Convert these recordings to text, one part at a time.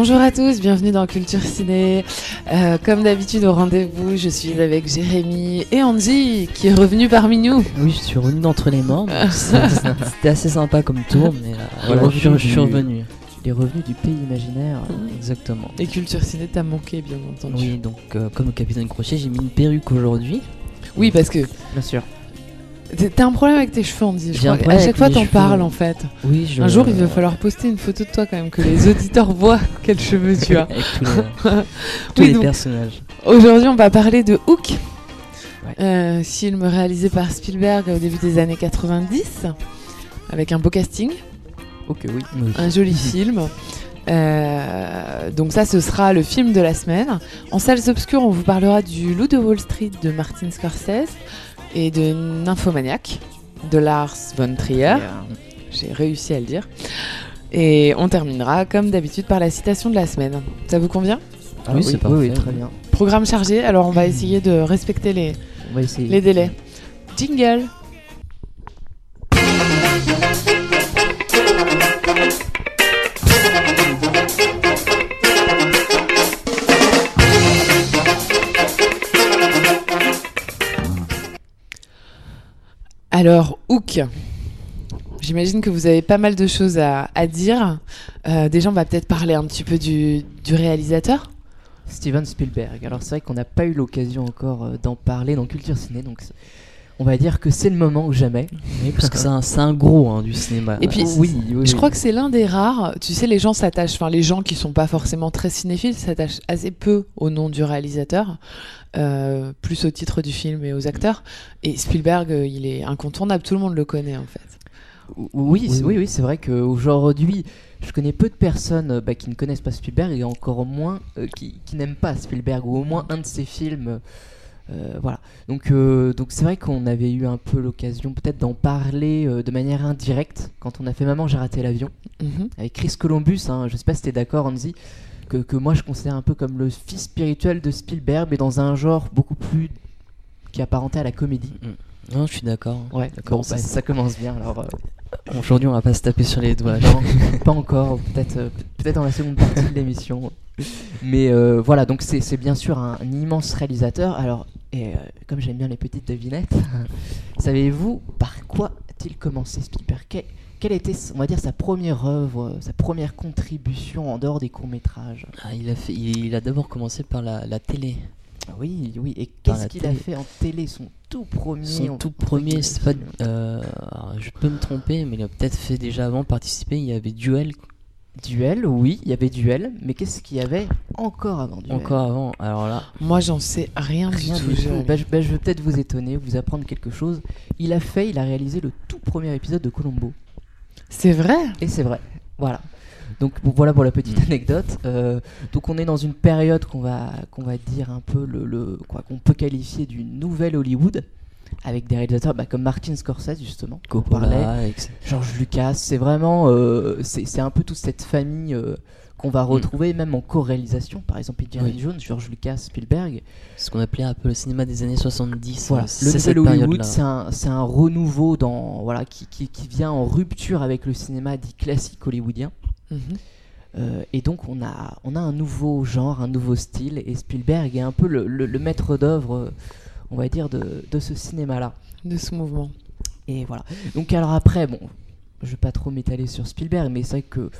Bonjour à tous, bienvenue dans Culture Ciné. Euh, comme d'habitude au rendez-vous, je suis avec Jérémy et Andy qui est revenu parmi nous. Oui, je suis revenu d'entre les morts. C'était assez sympa comme tour, mais euh, voilà, je, suis- je suis revenu. Il est revenu du pays imaginaire. Exactement. Et Culture Ciné t'a manqué bien entendu. Oui, donc euh, comme le capitaine Crochet, j'ai mis une perruque aujourd'hui. Oui, parce que Bien sûr. T'as- un problème avec tes cheveux Andy. Je J'ai un crois. à chaque fois t'en parles en fait. Oui, je... Un jour il va falloir poster une photo de toi quand même que les auditeurs voient quels cheveux tu as. Avec tous les, tous Oui, les personnages. Aujourd'hui, on va parler de Hook, Ouais. euh, film réalisé par Spielberg au début des années 90, avec un beau casting, Ok, oui. Oui. un joli film. Euh, donc ça, ce sera le film de la semaine. En salles obscures, on vous parlera du Loup de Wall Street de Martin Scorsese et de Nymphomaniac de Lars von Trier. J'ai réussi à le dire. Et on terminera, comme d'habitude, par la citation de la semaine. Ça vous convient? Ah Oui, c'est oui, parfait. oui, très bien. Programme chargé, alors on va essayer de respecter les, On va essayer. les délais. Jingle Alors, Hook. J'imagine que vous avez pas mal de choses à, dire. Euh, déjà, on va peut-être parler un petit peu du, du réalisateur. Steven Spielberg. Alors c'est vrai qu'on n'a pas eu l'occasion encore euh, d'en parler dans Culture Ciné, donc on va dire que c'est le moment ou jamais. Oui, parce que c'est un, gros hein, du cinéma. Et puis, oui, oui, Je oui. crois que c'est l'un des rares. Tu sais, les gens s'attachent, enfin, les gens qui sont pas forcément très cinéphiles s'attachent assez peu au nom du réalisateur, euh, plus au titre du film et aux acteurs. Et Spielberg, euh, il est incontournable, tout le monde le connaît en fait. Oui, Oui, c'est- oui. c'est vrai qu'aujourd'hui, je connais peu de personnes euh, bah, qui ne connaissent pas Spielberg et encore moins euh, qui, qui n'aiment pas Spielberg ou au moins un de ses films. euh, voilà. Donc, euh, donc c'est vrai qu'on avait eu un peu l'occasion peut-être d'en parler euh, de manière indirecte quand on a fait Maman, j'ai raté l'avion Mhm. avec Chris Columbus. Hein, je sais pas si t'es d'accord, Anzi, que, que moi je considère un peu comme le fils spirituel de Spielberg, mais dans un genre beaucoup plus qui est apparenté à la comédie. Mm. Non, je suis d'accord. Ouais, D'accord, bon, ça- bah, ça commence bien. Alors, euh, Aujourd'hui, on va pas se taper sur les doigts. non, pas encore, peut-être euh, peut-être dans la seconde partie de l'émission. Mais euh, voilà, donc c'est bien sûr un, un immense réalisateur. Alors, et, comme j'aime bien les petites devinettes, savez-vous par quoi a-t-il commencé Spielberg? Quelle, quelle était, on va dire, sa première œuvre, sa première contribution en dehors des courts-métrages? Ah, il, a fait, il, il a d'abord commencé par la, la télé. Ah Oui, oui. Et qu'est-ce qu'il a fait en télé Son tout premier. Son tout premier, c'est pas. euh, je peux me tromper, mais il a peut-être fait déjà avant participer. Il y avait Duel Duel, oui, il y avait Duel. Mais qu'est-ce qu'il y avait encore avant Duel? Encore avant. Alors là, Moi, j'en sais rien, Rien du tout. du tout. Jérémy. Bah, je, bah, je vais peut-être vous étonner, vous apprendre quelque chose. Il a fait, il a réalisé le tout premier épisode de Colombo. C'est vrai? Et c'est vrai. Voilà. Donc bon, voilà pour la petite Mm. anecdote. Euh, donc on est dans une période qu'on va qu'on va dire un peu le, le- quoi qu'on peut qualifier d'une nouvelle Hollywood avec des réalisateurs bah, comme Martin Scorsese justement. qu'on parlait. Coppola. George Lucas, c'est vraiment, euh, c'est un peu toute cette famille euh, qu'on va retrouver même en co-réalisation. Par exemple, Indiana Oui. Jones, George Lucas, Spielberg. ce qu'on appelait un peu le cinéma des années 70. Voilà, le nouvel Hollywood, c'est un, un renouveau dans, voilà, qui, qui, qui vient en rupture avec le cinéma dit classique hollywoodien. Mhm. Euh, et donc on a, on a un nouveau genre, un nouveau style, et Spielberg est un peu le, le- le maître d'œuvre, on va dire, de, de ce cinéma-là. De ce mouvement. Et voilà. Donc alors après, bon, je vais pas trop m'étaler sur Spielberg, mais c'est vrai que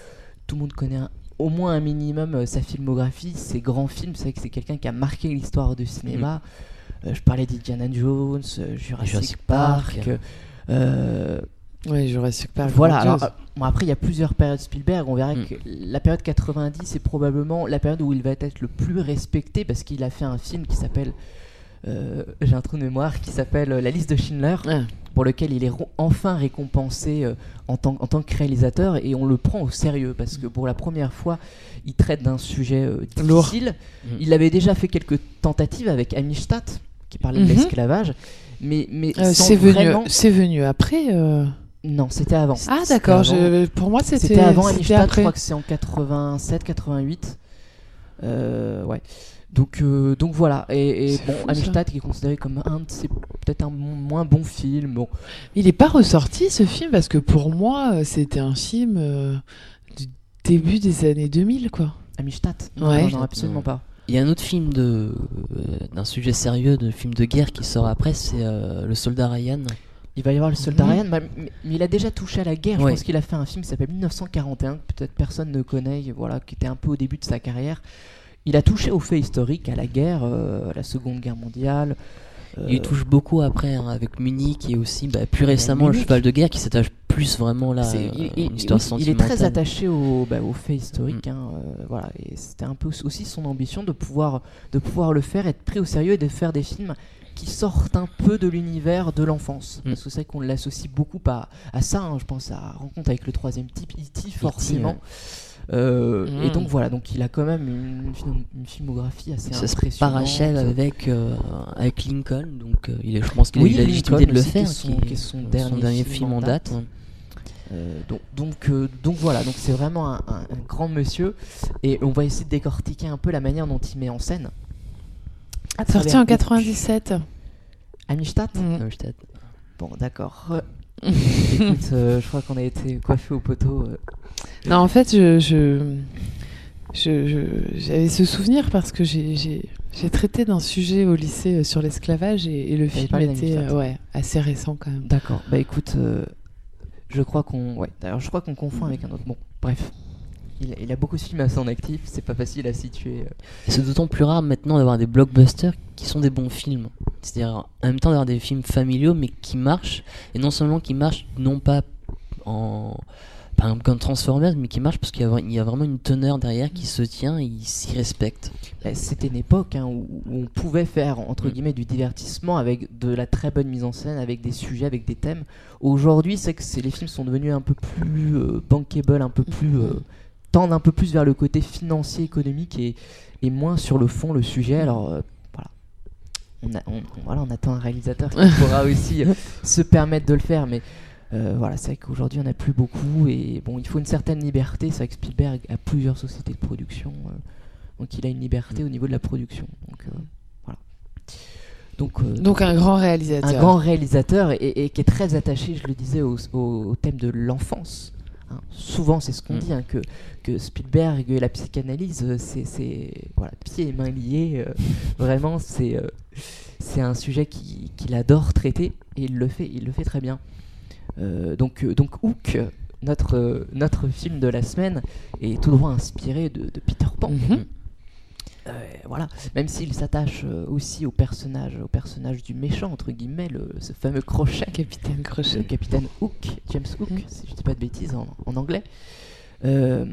tout le monde connaît un- au moins un minimum euh, sa filmographie, ses grands films. C'est vrai que c'est quelqu'un qui a marqué l'histoire du cinéma. Euh, je parlais d'Indiana Jones, Jurassic, Jurassic Park. Park. euh, Oui, Jurassic Park. voilà. alors, euh, bon, après, il y a plusieurs périodes Spielberg. On verra Mm. que la période 90 c'est probablement la période où il va être le plus respecté parce qu'il a fait un film qui s'appelle. euh, J'ai un trou de mémoire qui s'appelle euh, La liste de Schindler Ah. pour lequel il est enfin récompensé euh, en, tant, en tant que réalisateur et on le prend au sérieux parce que pour la première fois il traite d'un sujet euh, difficile. Mm. Il avait déjà fait quelques tentatives avec Amistad qui parlait de Mhm. l'esclavage. Mais, mais Euh, c'est venu, vraiment- c'est venu après. Non, c'était avant. Ah d'accord. Pour moi, c'était C'était avant Amistad, je crois que c'est en 87, 88. Euh, ouais. Donc, euh, donc voilà. Et, et C'est bon, fou, ça. Amistad qui est considéré comme un de ses peut-être un mo- moins bon film. Bon, Il est pas ressorti ce film parce que pour moi, euh, c'était un film euh, du début des années 2000 quoi. Amistad Non, Ouais. non, non, absolument pas. Il y a un autre film de euh, d'un sujet sérieux, de film de guerre qui sort après, c'est euh, Le Soldat Ryan. Il va y avoir le soldat. Ryan, mais, il a déjà touché à la guerre. Je Ouais. pense qu'il a fait un film qui s'appelle 1941, que peut-être personne ne connaît, voilà, qui était un peu au début de sa carrière. Il a touché aux faits historiques, à la guerre, euh, à la Seconde Guerre mondiale. euh, Il touche beaucoup après hein, avec Munich et aussi bah, plus récemment Munich. Le Cheval de guerre qui s'attache plus vraiment là à il, une histoire oui, il est très attaché aux bah, aux faits historiques. Mm. hein, euh, voilà, et c'était un peu aussi son ambition de pouvoir, de pouvoir le faire, être pris au sérieux et de faire des films qui sortent un peu de l'univers de l'enfance. Mm. Parce que c'est vrai qu'on l'associe beaucoup à, à ça. hein, je pense à Rencontre avec le troisième type, E.T. forcément. ouais. Euh, Mm. Et donc voilà, donc il a quand même une, film- une filmographie assez Ça se impressionnante. parachève avec, euh, avec Lincoln, donc euh, il est, je pense qu'il Oui, a légitimité de le qui faire, son- qui qui est son dernier film film en en date. Euh, donc, donc, euh, donc voilà, donc c'est vraiment un, un- un grand monsieur et on va essayer de décortiquer un peu la manière dont il met en scène. À Sorti en 97. Amistad Mm. Euh, je t'ai- Bon, d'accord. Écoute, euh, je crois qu'on a été coiffé au poteau. euh. Non, en fait, je, je, je- je- j'avais ce souvenir parce que j'ai, j'ai, j'ai traité d'un sujet au lycée euh, sur l'esclavage et, et le film était euh, ouais, assez récent quand même. D'accord. Bah écoute, euh, je crois qu'on, ouais. D'ailleurs, je crois qu'on confond avec un autre. Bon, bref. Il, il a beaucoup de films à son actif. C'est pas facile à situer. euh. C'est d'autant plus rare maintenant d'avoir des blockbusters qui sont des bons films. C'est-à-dire en même temps d'avoir des films familiaux mais qui marchent. Et non seulement qui marchent, non pas en. Par exemple comme Transformers, mais qui marchent parce qu'il y, a y vraiment une teneur derrière qui se tient et ils s'y respectent. Bah, C'était une époque hein, où, où on pouvait faire entre Mm. guillemets du divertissement avec de la très bonne mise en scène, avec des sujets, avec des thèmes. Aujourd'hui, c'est que les films sont devenus un peu plus euh, bankable, un peu plus euh, tendent un peu plus vers le côté financier, économique et, et moins sur le fond, le sujet. Alors euh, voilà. On, a- on- on- voilà, on attend un réalisateur qui pourra aussi euh, se permettre de le faire, mais euh, voilà, c'est vrai qu'aujourd'hui on n'a plus beaucoup et bon, il faut une certaine liberté. C'est vrai que Spielberg a plusieurs sociétés de production, euh, donc il a une liberté au niveau de la production. Donc voilà. Donc, Donc un grand réalisateur. un grand réalisateur et, et qui est très attaché, je le disais, au, au- au thème de l'enfance. Hein. Souvent, c'est ce qu'on Mm. dit, hein, que, que Spielberg et la psychanalyse, euh, c'est c'est- voilà, pieds et mains liés. euh, vraiment, c'est euh, c'est un sujet qui- qu'il adore traiter et il le fait, il le fait très bien. Euh, donc, donc Hook, notre, notre film de la semaine, est tout droit inspiré de, de Peter Pan. Mhm. Euh, voilà, même s'il s'attache euh, aussi au personnage, au personnage du méchant entre guillemets, le, ce fameux crochet, Capitaine le Crochet. capitaine Hook, James Hook, Mm. si je dis pas de bêtises en, en anglais. Euh,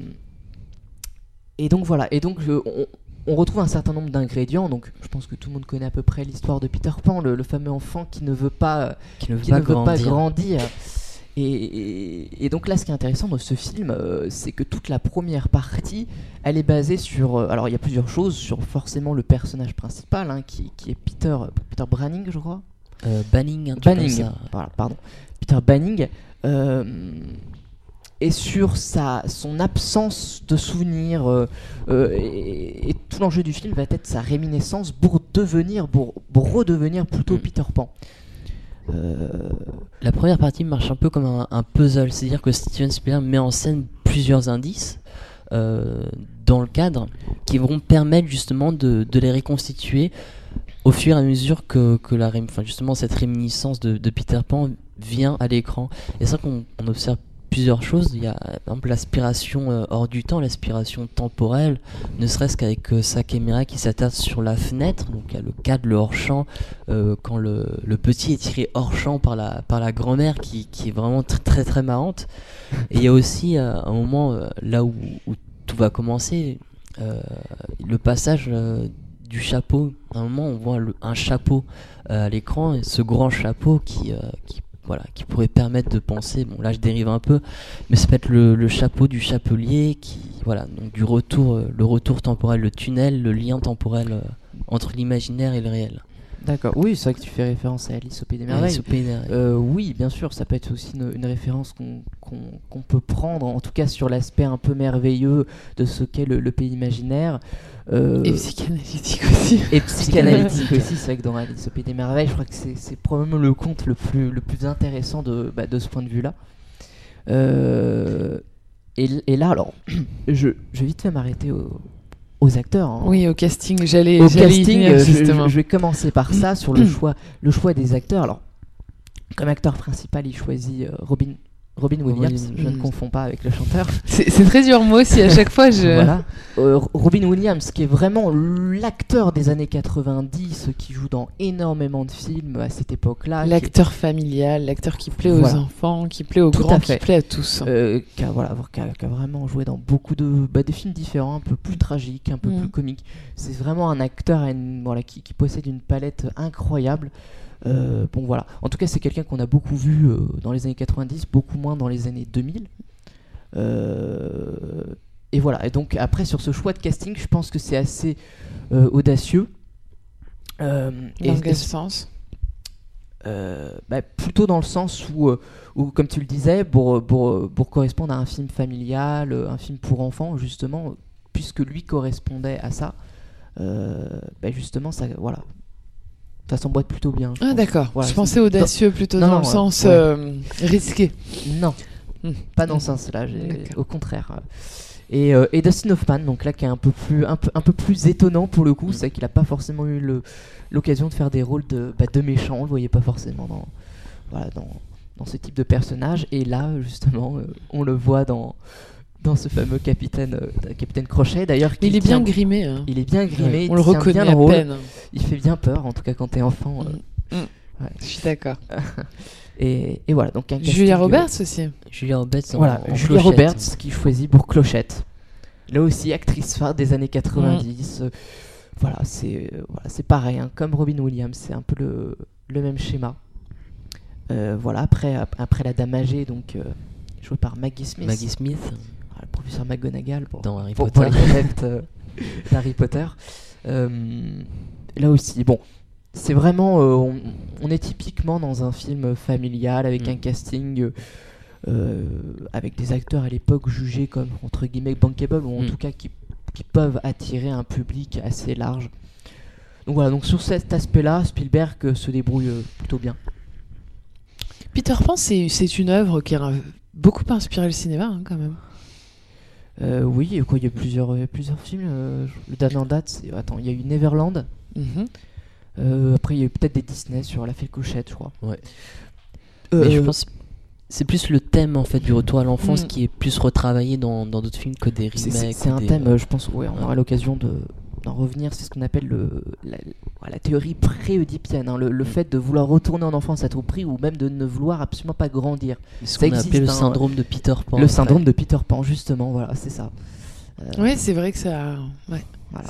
et donc voilà, et donc on, on retrouve un certain nombre d'ingrédients. Donc je pense que tout le monde connaît à peu près l'histoire de Peter Pan, le, le fameux enfant qui ne veut pas, Qui ne veut qui pas ne veut pas grandir. Et, donc là, ce qui est intéressant dans ce film, euh, c'est que toute la première partie, elle est basée sur. euh, alors, il y a plusieurs choses sur forcément le personnage principal, hein, qui, qui est Peter, Peter Branning, je crois. Euh, Banning, un Banning, comme ça. voilà, pardon. Peter Banning. euh, et sur sa, son absence de souvenirs. euh, et, et tout l'enjeu du film va être sa réminiscence pour devenir, pour, pour redevenir plutôt Mm. Peter Pan. Euh, La première partie marche un peu comme un, puzzle, c'est-à-dire que Steven Spielberg met en scène plusieurs indices euh, dans le cadre qui vont permettre justement de, les reconstituer au fur et à mesure que, la, cette réminiscence de, Peter Pan vient à l'écran. Et c'est ça qu'on on observe plusieurs choses. Il y a par exemple l'aspiration euh, hors du temps, l'aspiration temporelle, ne serait-ce qu'avec euh, sa caméra qui s'attarde sur la fenêtre, donc il y a le cadre, le hors-champ, euh, quand le, le petit est tiré hors champ par la, par la grand-mère qui, qui est vraiment tr- très très marrante. Et il y a aussi euh, un moment là où, où tout va commencer, le passage du chapeau. À un moment on voit le- un chapeau à l'écran et ce grand chapeau qui, qui, voilà, qui pourrait permettre de penser, bon là je dérive un peu, mais ça peut être le, le chapeau du chapelier qui, voilà, donc du retour, euh, le retour temporel, le tunnel, le lien temporel euh, entre l'imaginaire et le réel. D'accord. Oui, c'est vrai que tu fais référence à Alice au Pays des Merveilles. Alice au Pays des Merveilles. Euh, oui, bien sûr, ça peut être aussi une, une référence qu'on peut prendre, en tout cas sur l'aspect un peu merveilleux de ce qu'est le, le pays imaginaire. Euh, Et psychanalytique aussi. et psychanalytique aussi, c'est vrai que dans Alice au Pays des Merveilles, je crois que c'est c'est probablement le conte le plus, le plus intéressant de, bah, de ce point de vue-là. Euh, et, et là, alors, je, je vais vite fait m'arrêter au- aux acteurs. hein. Oui, au casting, j'allais Au casting, venir, justement. je- je vais commencer par ça, sur le choix, le choix des acteurs. Alors, comme acteur principal, il choisit euh, Robin, Robin Williams. Robin Je ne Williams. confonds pas avec le chanteur. C'est très dur, moi aussi, à chaque fois, je... Voilà. Euh, Robin Williams, qui est vraiment l'acteur des années 90, qui joue dans énormément de films à cette époque-là. est- L'acteur familial, l'acteur qui plaît aux enfants, qui plaît aux Tout grands, qui plaît à tous. euh, qui, a, voilà, a, a vraiment joué dans beaucoup de bah, des films différents, un peu plus tragiques, un peu Mhm. plus comiques. C'est vraiment un acteur à une- voilà, qui, qui possède une palette incroyable. Euh, bon voilà, en tout cas c'est quelqu'un qu'on a beaucoup vu euh, dans les années 90, beaucoup moins dans les années 2000. Euh, et voilà, et donc après sur ce choix de casting, je pense que c'est assez audacieux. Et- Dans et quel sens? Bah, plutôt dans le sens où, où, comme tu le disais, pour, pour, pour correspondre à un film familial, un film pour enfants, justement, puisque lui correspondait à ça, bah, justement, ça, voilà, ça s'emboîte plutôt bien. je Ah d'accord, Voilà, je pensais audacieux plutôt Non, dans non, le sens ouais. euh, risqué. Non, Hmm. pas dans ce sens-là, au contraire. Et, euh, et Dustin Hoffman, donc là, qui est un peu plus, un peu, un peu plus étonnant pour le coup, Mm. c'est qu'il n'a pas forcément eu l'occasion de faire des rôles de, bah, de méchants, on le voyait pas forcément dans, voilà, dans, dans ce type de personnage. Et là, justement, euh, on le voit dans, dans ce fameux capitaine, euh, capitaine Crochet. D'ailleurs, Il est bien grimé. hein. Il est bien grimé, On le il reconnaît bien à le rôle. peine. Il fait bien peur, en tout cas quand t'es enfant. euh. Je suis d'accord. Et, et voilà, donc un Julia euh, Roberts aussi. Julia Roberts en, Voilà, en Julia clochette. Roberts qui choisit pour Clochette. Là aussi, actrice phare des années 90. euh, voilà, c'est voilà, c'est pareil, hein, comme Robin Williams, c'est un peu le, le même schéma. Euh, voilà, après, ap- après la Dame âgée, donc euh, jouée par Maggie Smith, Maggie Smith le professeur McGonagall pour, dans Harry pour, Potter. pour les adeptes euh, d'Harry Potter. Euh, là aussi, bon, c'est vraiment, euh, on, on est typiquement dans un film familial avec Mm. un casting euh, euh, avec des acteurs à l'époque jugés comme entre guillemets bankable ou en Mm. tout cas qui, qui peuvent attirer un public assez large. Donc voilà, donc sur cet aspect-là, Spielberg euh, se débrouille euh, plutôt bien. Peter Pan, c'est c'est une œuvre qui a beaucoup inspiré le cinéma hein, quand même. Euh, oui, quoi, il y a plusieurs, plusieurs films. euh, le dernier en date, c'est attends, il y a eu Neverland. Mhm. Euh, après, il y a eu peut-être des Disney sur La Fée Clochette, je crois. Ouais. Mais je pense c'est plus le thème en fait du retour à l'enfance Mm. qui est plus retravaillé dans dans d'autres films que des c'est- c'est remakes. c'est un des- thème, je pense, ouais, on aura l'occasion de d'en revenir. C'est ce qu'on appelle le, la, la théorie pré-oedipienne, hein, le, le Mm. fait de vouloir retourner en enfance à tout prix ou même de ne vouloir absolument pas grandir. ce qu'on a existe, appelé le hein, syndrome de Peter Pan. le syndrome de Peter Pan, justement, voilà, c'est ça. Euh, Oui, c'est vrai que ça. ouais. voilà.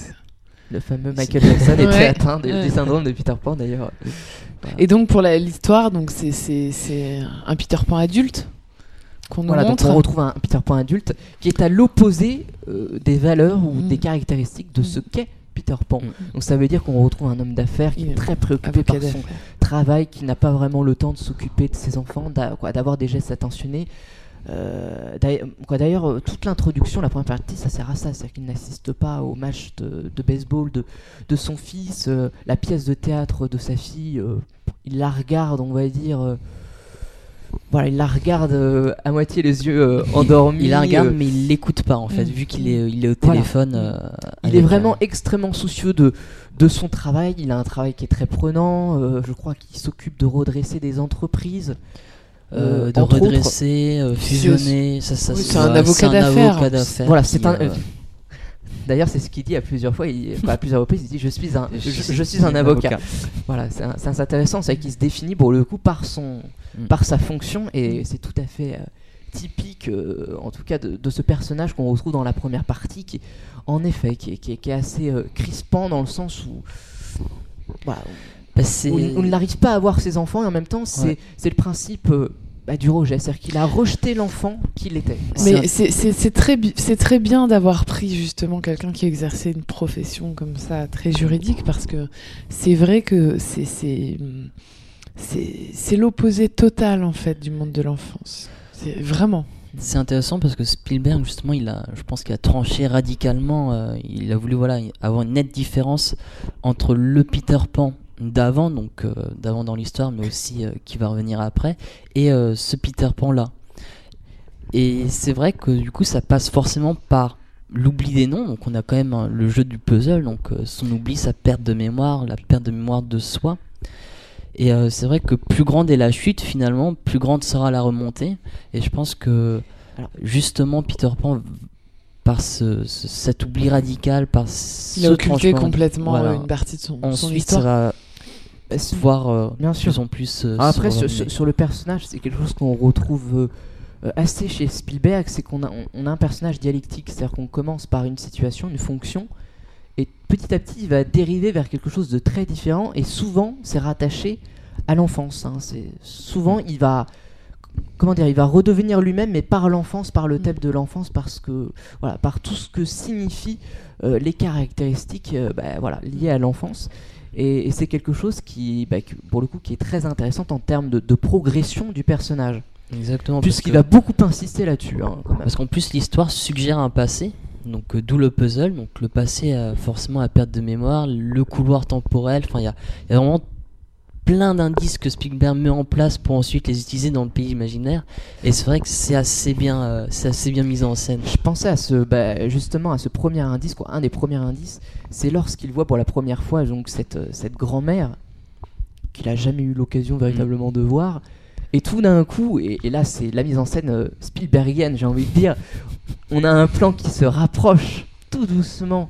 Le fameux Michael Jackson était Ouais. atteint de- Ouais. du syndrome de Peter Pan, d'ailleurs. Et donc pour l'histoire, donc c'est c'est c'est un Peter Pan adulte qu'on nous Voilà, donc on retrouve un Peter Pan adulte qui est à l'opposé euh, des valeurs ou Mm. des caractéristiques de ce qu'est Peter Pan. Mm. Donc ça veut dire qu'on retrouve un homme d'affaires qui est très préoccupé par son travail, qui n'a pas vraiment le temps de s'occuper de ses enfants, d'avoir des gestes attentionnés. Euh, d'ailleurs- euh, toute l'introduction, la première partie, ça sert à ça, c'est-à-dire qu'il n'assiste pas au match de, de baseball de, de son fils, euh, la pièce de théâtre de sa fille, il la regarde, on va dire. Voilà, il la regarde euh, à moitié les yeux euh, endormis. Il la regarde euh, mais il l'écoute pas en fait Mm. vu qu'il est il est au téléphone. Il est vraiment extrêmement soucieux de, de son travail. Il a un travail qui est très prenant. je crois qu'il s'occupe de redresser des entreprises. de autres. redresser, fusionner, ça, ça Oui, se c'est un avocat d'affaires. Voilà, c'est un. D'ailleurs, c'est ce qu'il dit à plusieurs fois. Il, à plusieurs reprises, il dit Je suis un, je, suis un avocat. avocat. Voilà, c'est intéressant. C'est qu'il se définit pour le coup par son, Mm. par sa fonction et c'est tout à fait euh, typique, euh, en tout cas, de, de ce personnage qu'on retrouve dans la première partie, qui, en effet, qui est, qui est- qui est assez euh, crispant dans le sens où. Bah, où il n'arrive pas à voir ses enfants et en même temps c'est Ouais. le principe bah, du rejet, c'est-à-dire qu'il a rejeté l'enfant qu'il était. Mais c'est très, bien d'avoir pris justement quelqu'un qui exerçait une profession comme ça, très juridique, parce que c'est vrai que c'est l'opposé total en fait du monde de l'enfance. C'est vraiment. C'est intéressant parce que Spielberg, justement, il a, je pense qu'il a tranché radicalement. euh, il a voulu voilà, avoir une nette différence entre le Peter Pan d'avant, donc euh, d'avant dans l'histoire, mais aussi euh, qui va revenir après, et euh, ce Peter Pan là. Et c'est vrai que du coup, ça passe forcément par l'oubli des noms. Donc, on a quand même hein, le jeu du puzzle, donc son oubli, sa perte de mémoire, la perte de mémoire de soi. Et euh, c'est vrai que plus grande est la chute, finalement, plus grande sera la remontée. Et je pense que Alors- justement Peter Pan, par ce, ce- cet oubli radical, par ce Il a occulté complètement voilà. une partie de son, ensuite histoire. Voir euh, Bien sûr. plus en plus. euh, Après, se sur, relever. sur- sur le personnage, c'est quelque chose qu'on retrouve euh, euh, assez chez Spielberg, c'est qu'on a, on, on a un personnage dialectique, c'est-à-dire qu'on commence par une situation, une fonction, et petit à petit, il va dériver vers quelque chose de très différent, et souvent, c'est rattaché à l'enfance. hein. C'est souvent, il va, comment dire, il va redevenir lui-même, mais par l'enfance, par le thème de l'enfance, parce que, voilà, par tout ce que signifient euh, les caractéristiques, euh, bah, voilà, liées à l'enfance. Et, et c'est quelque chose qui, bah, qui, pour le coup, qui est très intéressant en termes de, de progression du personnage, Exactement. puisqu'il va beaucoup insister là-dessus. hein. Parce qu'en plus, l'histoire suggère un passé, donc euh, d'où le puzzle. Donc le passé, forcément, la perte de mémoire, le couloir temporel. Enfin, il y a, il y a vraiment plein d'indices que Spielberg met en place pour ensuite les utiliser dans le pays imaginaire. Et c'est vrai que c'est assez bien, euh, c'est assez bien mis en scène. Je pensais à ce, bah, justement à ce premier indice, quoi. un des premiers indices, c'est lorsqu'il voit pour la première fois donc cette, euh, cette grand-mère qu'il a jamais eu l'occasion véritablement de voir. Et tout d'un coup, et, et là c'est la mise en scène euh, Spielbergienne, j'ai envie de dire, on a un plan qui se rapproche tout doucement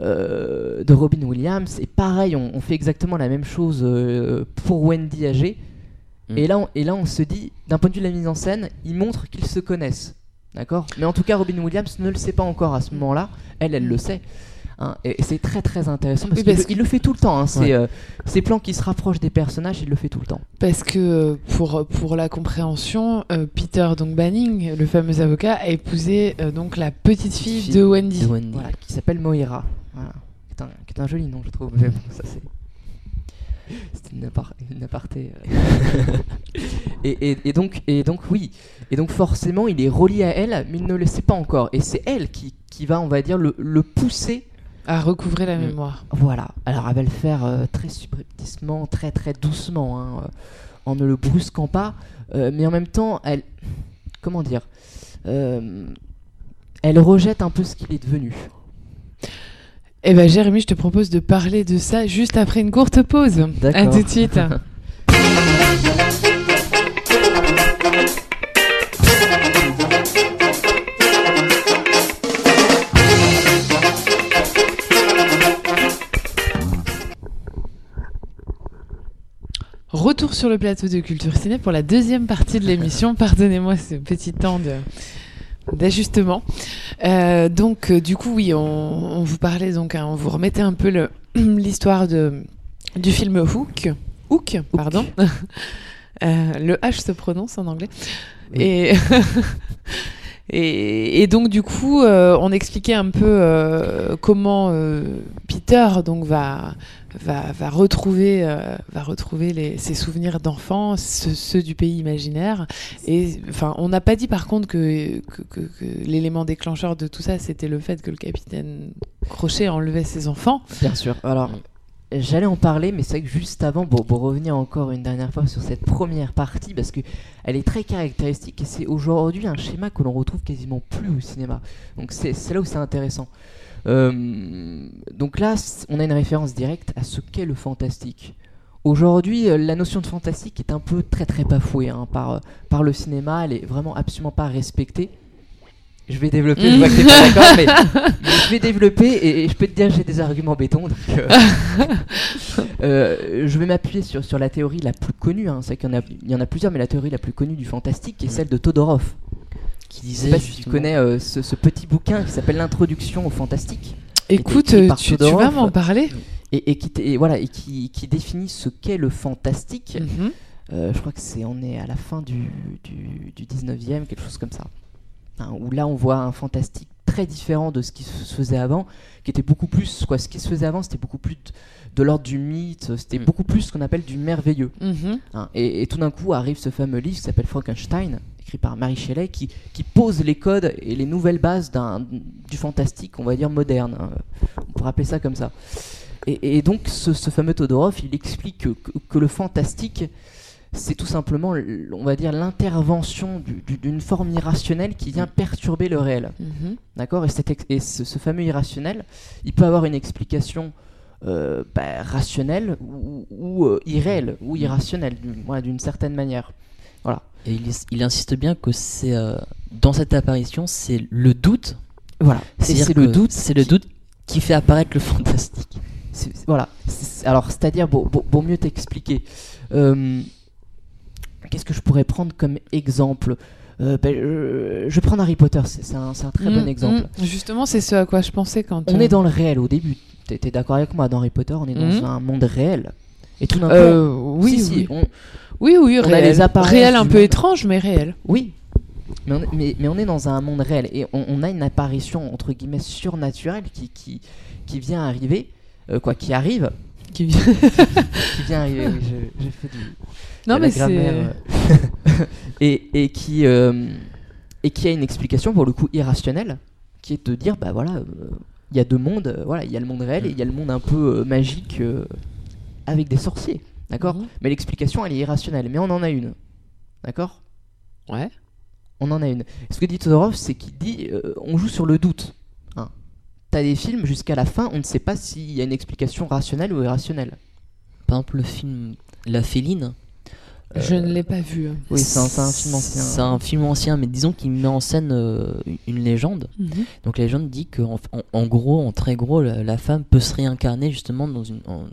euh, de Robin Williams. Et pareil, on, on fait exactement la même chose euh, pour Wendy âgée. Mm. Et, là, on, et là, on se dit, d'un point de vue de la mise en scène, ils montrent qu'ils se connaissent. D'accord? Mais en tout cas, Robin Williams ne le sait pas encore à ce moment-là. Elle, elle le sait. Hein, et et c'est très très intéressant parce Oui, qu'il parce le- il le fait tout le temps. Hein, Ouais. euh, ces plans qui se rapprochent des personnages, il le fait tout le temps. Parce que euh, pour, pour la compréhension, euh, Peter donc Banning, le fameux avocat, a épousé euh, donc la petite fille fille de Wendy. De Wendy. Voilà, qui s'appelle Moira. Voilà. Qui est, un, qui est un joli nom, je trouve. Mais bon, ça c'est. C'était une, une aparté. et, et- et donc, et donc, oui. Et donc, forcément, il est relié à elle, mais il ne le sait pas encore. Et c'est elle qui, qui va, on va dire, le, le pousser. À recouvrer la Mm. mémoire. Voilà. Alors, elle va le faire euh, très subrepticement, très très doucement, hein, euh, en ne le brusquant pas. Euh, mais en même temps, elle. Comment dire Elle rejette un peu ce qu'il est devenu. Eh ben Jérémy, je te propose de parler de ça juste après une courte pause. À tout de suite. Retour sur le plateau de Culture Ciné pour la deuxième partie de l'émission. Pardonnez-moi ce petit temps de d'ajustement. Euh, donc euh, du coup oui, on, on vous parlait donc, hein, on vous remettait un peu l'histoire de du film Hook, Hook, pardon. Euh, le H se prononce en anglais. Oui. Et Et, donc du coup, euh, on expliquait un peu euh, comment euh, Peter donc va va, va retrouver va retrouver ses souvenirs d'enfance, ceux, du pays imaginaire. Et enfin, on n'a pas dit par contre que- que l'élément déclencheur de tout ça, c'était le fait que le capitaine Crochet enlevait ses enfants. Bien sûr. Alors, j'allais en parler, mais c'est vrai que juste avant, pour, revenir encore une dernière fois sur cette première partie, parce que elle est très caractéristique et c'est aujourd'hui un schéma que l'on retrouve quasiment plus au cinéma. Donc c'est là où c'est intéressant. Euh, donc là, on a une référence directe à ce qu'est le fantastique. Aujourd'hui, euh, la notion de fantastique est un peu très très bafouée hein, par, euh, par le cinéma. Elle est vraiment absolument pas respectée. Je vais développer, je vois que t'es pas d'accord, mais, mais je vais développer et, et je peux te dire j'ai des arguments béton. Donc, euh, euh, je vais m'appuyer sur, sur la théorie la plus connue. Hein. C'est qu'il y, en a- il y en a plusieurs, mais la théorie la plus connue du fantastique est celle de Todorov. Qui Je sais disait pas si tu connais euh, ce, ce petit bouquin qui s'appelle L'introduction au fantastique Écoute, tu, tu Todorov. vas m'en parler et, et qui, t- et voilà, et qui, qui définit ce qu'est le fantastique Mhm. Euh, je crois que c'est on est à la fin du, du, du 19e, quelque chose comme ça. Hein, où là on voit un fantastique très différent de ce qui se faisait avant, qui était beaucoup plus quoi. Ce qui se faisait avant, c'était beaucoup plus de, de l'ordre du mythe, c'était Mm. beaucoup plus ce qu'on appelle du merveilleux. Mhm. hein. et, et tout d'un coup arrive ce fameux livre qui s'appelle Frankenstein, écrit par Mary Shelley, qui, qui pose les codes et les nouvelles bases du fantastique, on va dire moderne. hein. On pourrait appeler ça comme ça. Et, et donc ce, ce fameux Todorov, il explique que, que- que le fantastique, c'est tout simplement, on va dire, l'intervention du- du- d'une forme irrationnelle qui vient perturber le réel. Mhm. D'accord? Et, cet ex- et ce, ce fameux irrationnel, il peut avoir une explication euh, bah, rationnelle ou, ou, euh, irréelle ou irrationnelle, d'une voilà, certaine manière. Voilà. Et il, il insiste bien que c'est euh, dans cette apparition, c'est le doute. Voilà. C'est le doute. C'est le qui- doute qui fait apparaître le fantastique. voilà. Alors, c'est-à-dire, pour, pour mieux t'expliquer, euh, qu'est-ce que je pourrais prendre comme exemple Euh, ben, euh, Je vais prendre Harry Potter, c'est un, très bon Mm, exemple. mm. Justement, c'est ce à quoi je pensais quand. On euh, est dans le réel au début. T'es d'accord avec moi Dans Harry Potter, on est dans Mhm. un monde réel. Et tout d'un coup, Euh, oui, si, si, oui. on- oui, oui, on a réel. les apparences réel un peu monde. étrange, mais réel. Oui. Mais on, est- mais, mais on est dans un monde réel et on, on a une apparition entre guillemets surnaturelle qui, qui, qui vient arriver, quoi, qui arrive, Qui vient- qui vient arriver. oui, je- J'ai fait du. non, mais c'est. euh, et, et qui euh, et qui a une explication pour le coup irrationnelle, qui est de dire bah voilà, euh, il y a deux mondes, voilà, il y a le monde réel et il y a le monde un peu magique avec des sorciers, d'accord. Mhm. Mais l'explication elle est irrationnelle, mais on en a une, d'accord. Ouais. On en a une. Ce que dit Todorov, c'est qu'il dit euh, on joue sur le doute. T'as des films jusqu'à la fin, on ne sait pas s'il y a une explication rationnelle ou irrationnelle. Par exemple, le film La Féline. euh, Je ne l'ai pas vu. Oui, c'est un, film ancien. C'est un film ancien, mais disons qu'il met en scène euh, une légende. Mhm. Donc la légende dit que en, en- en gros, en très gros, la, la femme peut se réincarner justement dans une, en-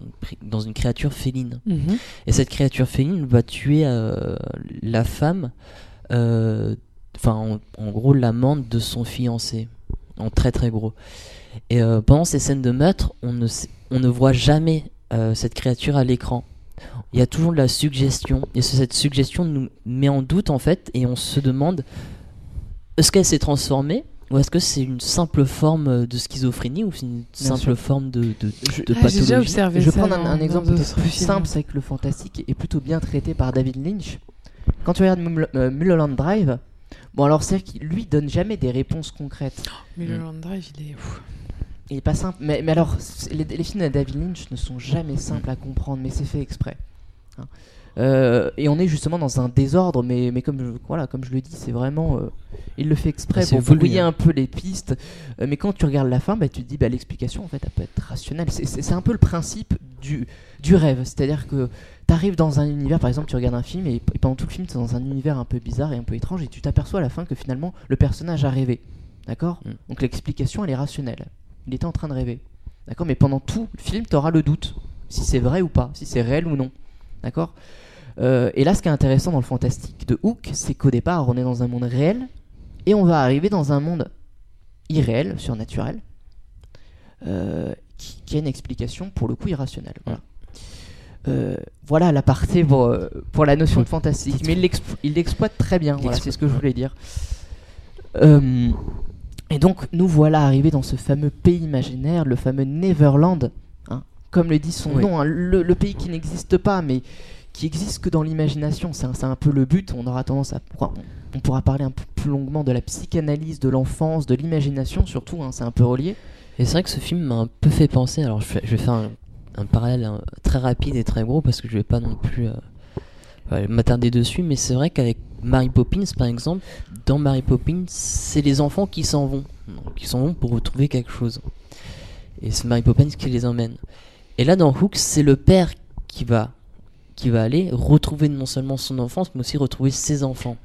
dans une créature féline. Mhm. Et cette créature féline va tuer euh, la femme, euh, enfin en, en gros l'amante de son fiancé, en très très gros. Et euh, pendant ces scènes de meurtre, on ne, sait- on ne voit jamais euh, cette créature à l'écran. Il y a toujours de la suggestion, et ce- cette suggestion nous met en doute en fait, et on se demande est-ce qu'elle s'est transformée ou est-ce que c'est une simple forme de schizophrénie ou c'est une simple sûr. forme de, de, Ah, j'ai déjà pathologie? observé Je vais prendre un, un exemple plus simple, c'est que le fantastique est plutôt bien traité par David Lynch. Quand tu regardes Mul- euh, Mulholland Drive, bon alors c'est qu'il lui donne jamais des réponses concrètes. Mulholland Drive, il est. ouf. Il est pas simple, mais, mais alors les, les films de David Lynch ne sont jamais simples à comprendre, mais c'est fait exprès. Hein. Euh, et on est justement dans un désordre, mais, mais comme, je, voilà, comme je le dis, c'est vraiment. euh, il le fait exprès Ah, pour brouiller hein. un peu les pistes. Euh, mais quand tu regardes la fin, bah, tu te dis, bah, l'explication, en fait, elle peut être rationnelle. C'est- un peu le principe du, du rêve. C'est-à-dire que tu arrives dans un univers, par exemple, tu regardes un film, et, et pendant tout le film, tu es dans un univers un peu bizarre et un peu étrange, et tu t'aperçois à la fin que finalement, le personnage a rêvé. D'accord? Mm. Donc l'explication, elle est rationnelle. Il était en train de rêver. D'accord Mais pendant tout le film, tu auras le doute. Si c'est vrai ou pas, si c'est réel ou non. D'accord? Euh, Et là, ce qui est intéressant dans le fantastique de Hook, c'est qu'au départ, on est dans un monde réel et on va arriver dans un monde irréel, surnaturel, euh, qui, qui a une explication pour le coup irrationnelle. Voilà. Euh, voilà l'aparté pour, euh, pour la notion de fantastique. Mais il l'explo- il l'exploite très bien, voilà, c'est ce que je voulais dire. Euh, et donc, nous voilà arrivés dans ce fameux pays imaginaire, le fameux Neverland, hein, comme le dit son Oui. nom, hein, le, le pays qui n'existe pas, mais qui existe que dans l'imagination. C'est un, peu le but. On aura tendance à. On, pourra parler un peu plus longuement de la psychanalyse, de l'enfance, de l'imagination surtout, hein, c'est un peu relié. Et c'est vrai que ce film m'a un peu fait penser. Alors, je, vais faire un, un parallèle très rapide et très gros parce que je vais pas non plus euh, m'attarder dessus. Mais c'est vrai qu'avec Mary Poppins, par exemple, dans Mary Poppins, c'est les enfants qui s'en vont, qui s'en vont pour retrouver quelque chose. Et c'est Mary Poppins qui les emmène. Et là, dans Hook, c'est le père qui va, qui va aller retrouver non seulement son enfance, mais aussi retrouver ses enfants.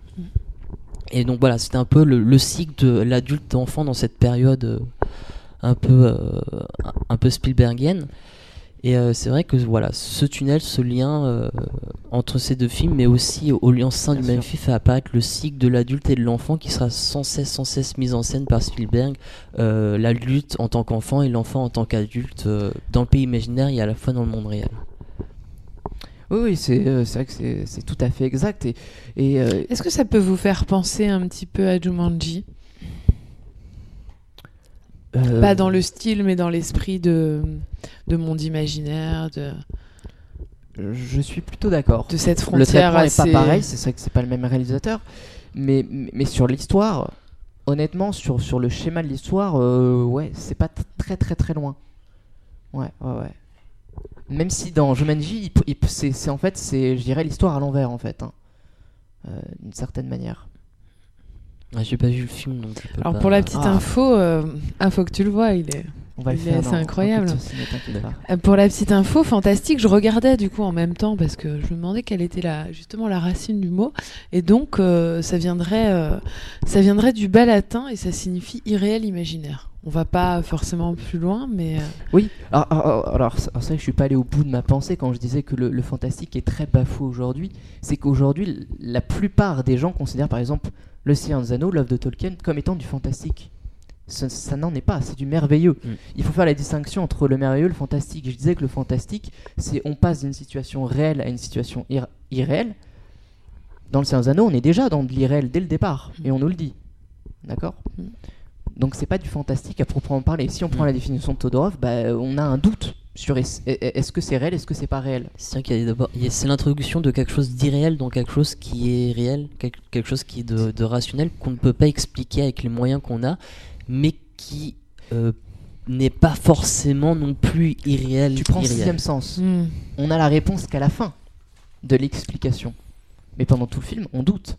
Et donc voilà, c'était un peu le, le cycle de l'adulte-enfant dans cette période euh, un peu euh, un peu Spielbergienne. Et euh, c'est vrai que voilà, ce tunnel, ce lien euh, entre ces deux films, mais aussi au lien sein du même film, fait apparaître le cycle de l'adulte et de l'enfant qui sera sans cesse, sans cesse mis en scène par Spielberg. Euh, l'adulte en tant qu'enfant et l'enfant en tant qu'adulte euh, dans le pays imaginaire et à la fois dans le monde réel. Oui, oui, c'est euh, vrai que c'est tout à fait exact. Et, et euh, Est-ce que ça peut vous faire penser un petit peu à Jumanji? Euh, Pas dans le style, mais dans l'esprit de, de monde imaginaire, de, je suis plutôt d'accord. de cette Le frontière traitement assez... n'est pas pareil, c'est vrai que c'est pas le même réalisateur, mais, mais sur l'histoire, honnêtement, sur, sur le schéma de l'histoire, euh, ouais, c'est pas très très très loin. Ouais, ouais, ouais. Même si dans Jumanji, c'est- en fait, c'est, je dirais, l'histoire à l'envers en fait, hein. Euh, d'une certaine manière. Ah, J'ai pas vu le film donc je peux Alors pas- pour la petite Ah. info, euh, ah, faut que tu le vois, il est... On va le Il est faire. assez dans- dans incroyable. Euh, Pour la petite info, fantastique, je regardais du coup en même temps parce que je me demandais quelle était la, justement la racine du mot. Et donc, euh, ça, viendrait, euh, ça viendrait du bas latin et ça signifie irréel imaginaire. On va pas forcément plus loin, mais euh, Oui, alors, alors, alors, c'est vrai que je suis pas allé au bout de ma pensée quand je disais que le, le fantastique est très bafou aujourd'hui. C'est qu'aujourd'hui, la plupart des gens considèrent par exemple Le Seigneur des Anneaux, l'œuvre de Tolkien, comme étant du fantastique. Ça, ça n'en est pas, c'est du merveilleux. Mm. Il faut faire la distinction entre le merveilleux et le fantastique. Je disais que le fantastique, c'est on passe d'une situation réelle à une situation ir- irréelle. Dans le Seigneur des Anneaux, on est déjà dans de l'irréel dès le départ, et on nous le dit. D'accord? Mm. Donc c'est pas du fantastique à proprement parler. Si on prend Mm. la définition de Todorov, bah, on a un doute sur est- est-ce que c'est réel, est-ce que c'est pas réel. C'est qu'il y a d'abord, c'est l'introduction de quelque chose d'irréel dans quelque chose qui est réel, quel- quelque chose qui est de, de rationnel qu'on ne peut pas expliquer avec les moyens qu'on a, mais qui euh, n'est pas forcément non plus irréel. Tu prends irréel. sixième sens. hmm. On a la réponse qu'à la fin de l'explication. Mais pendant tout le film, on doute.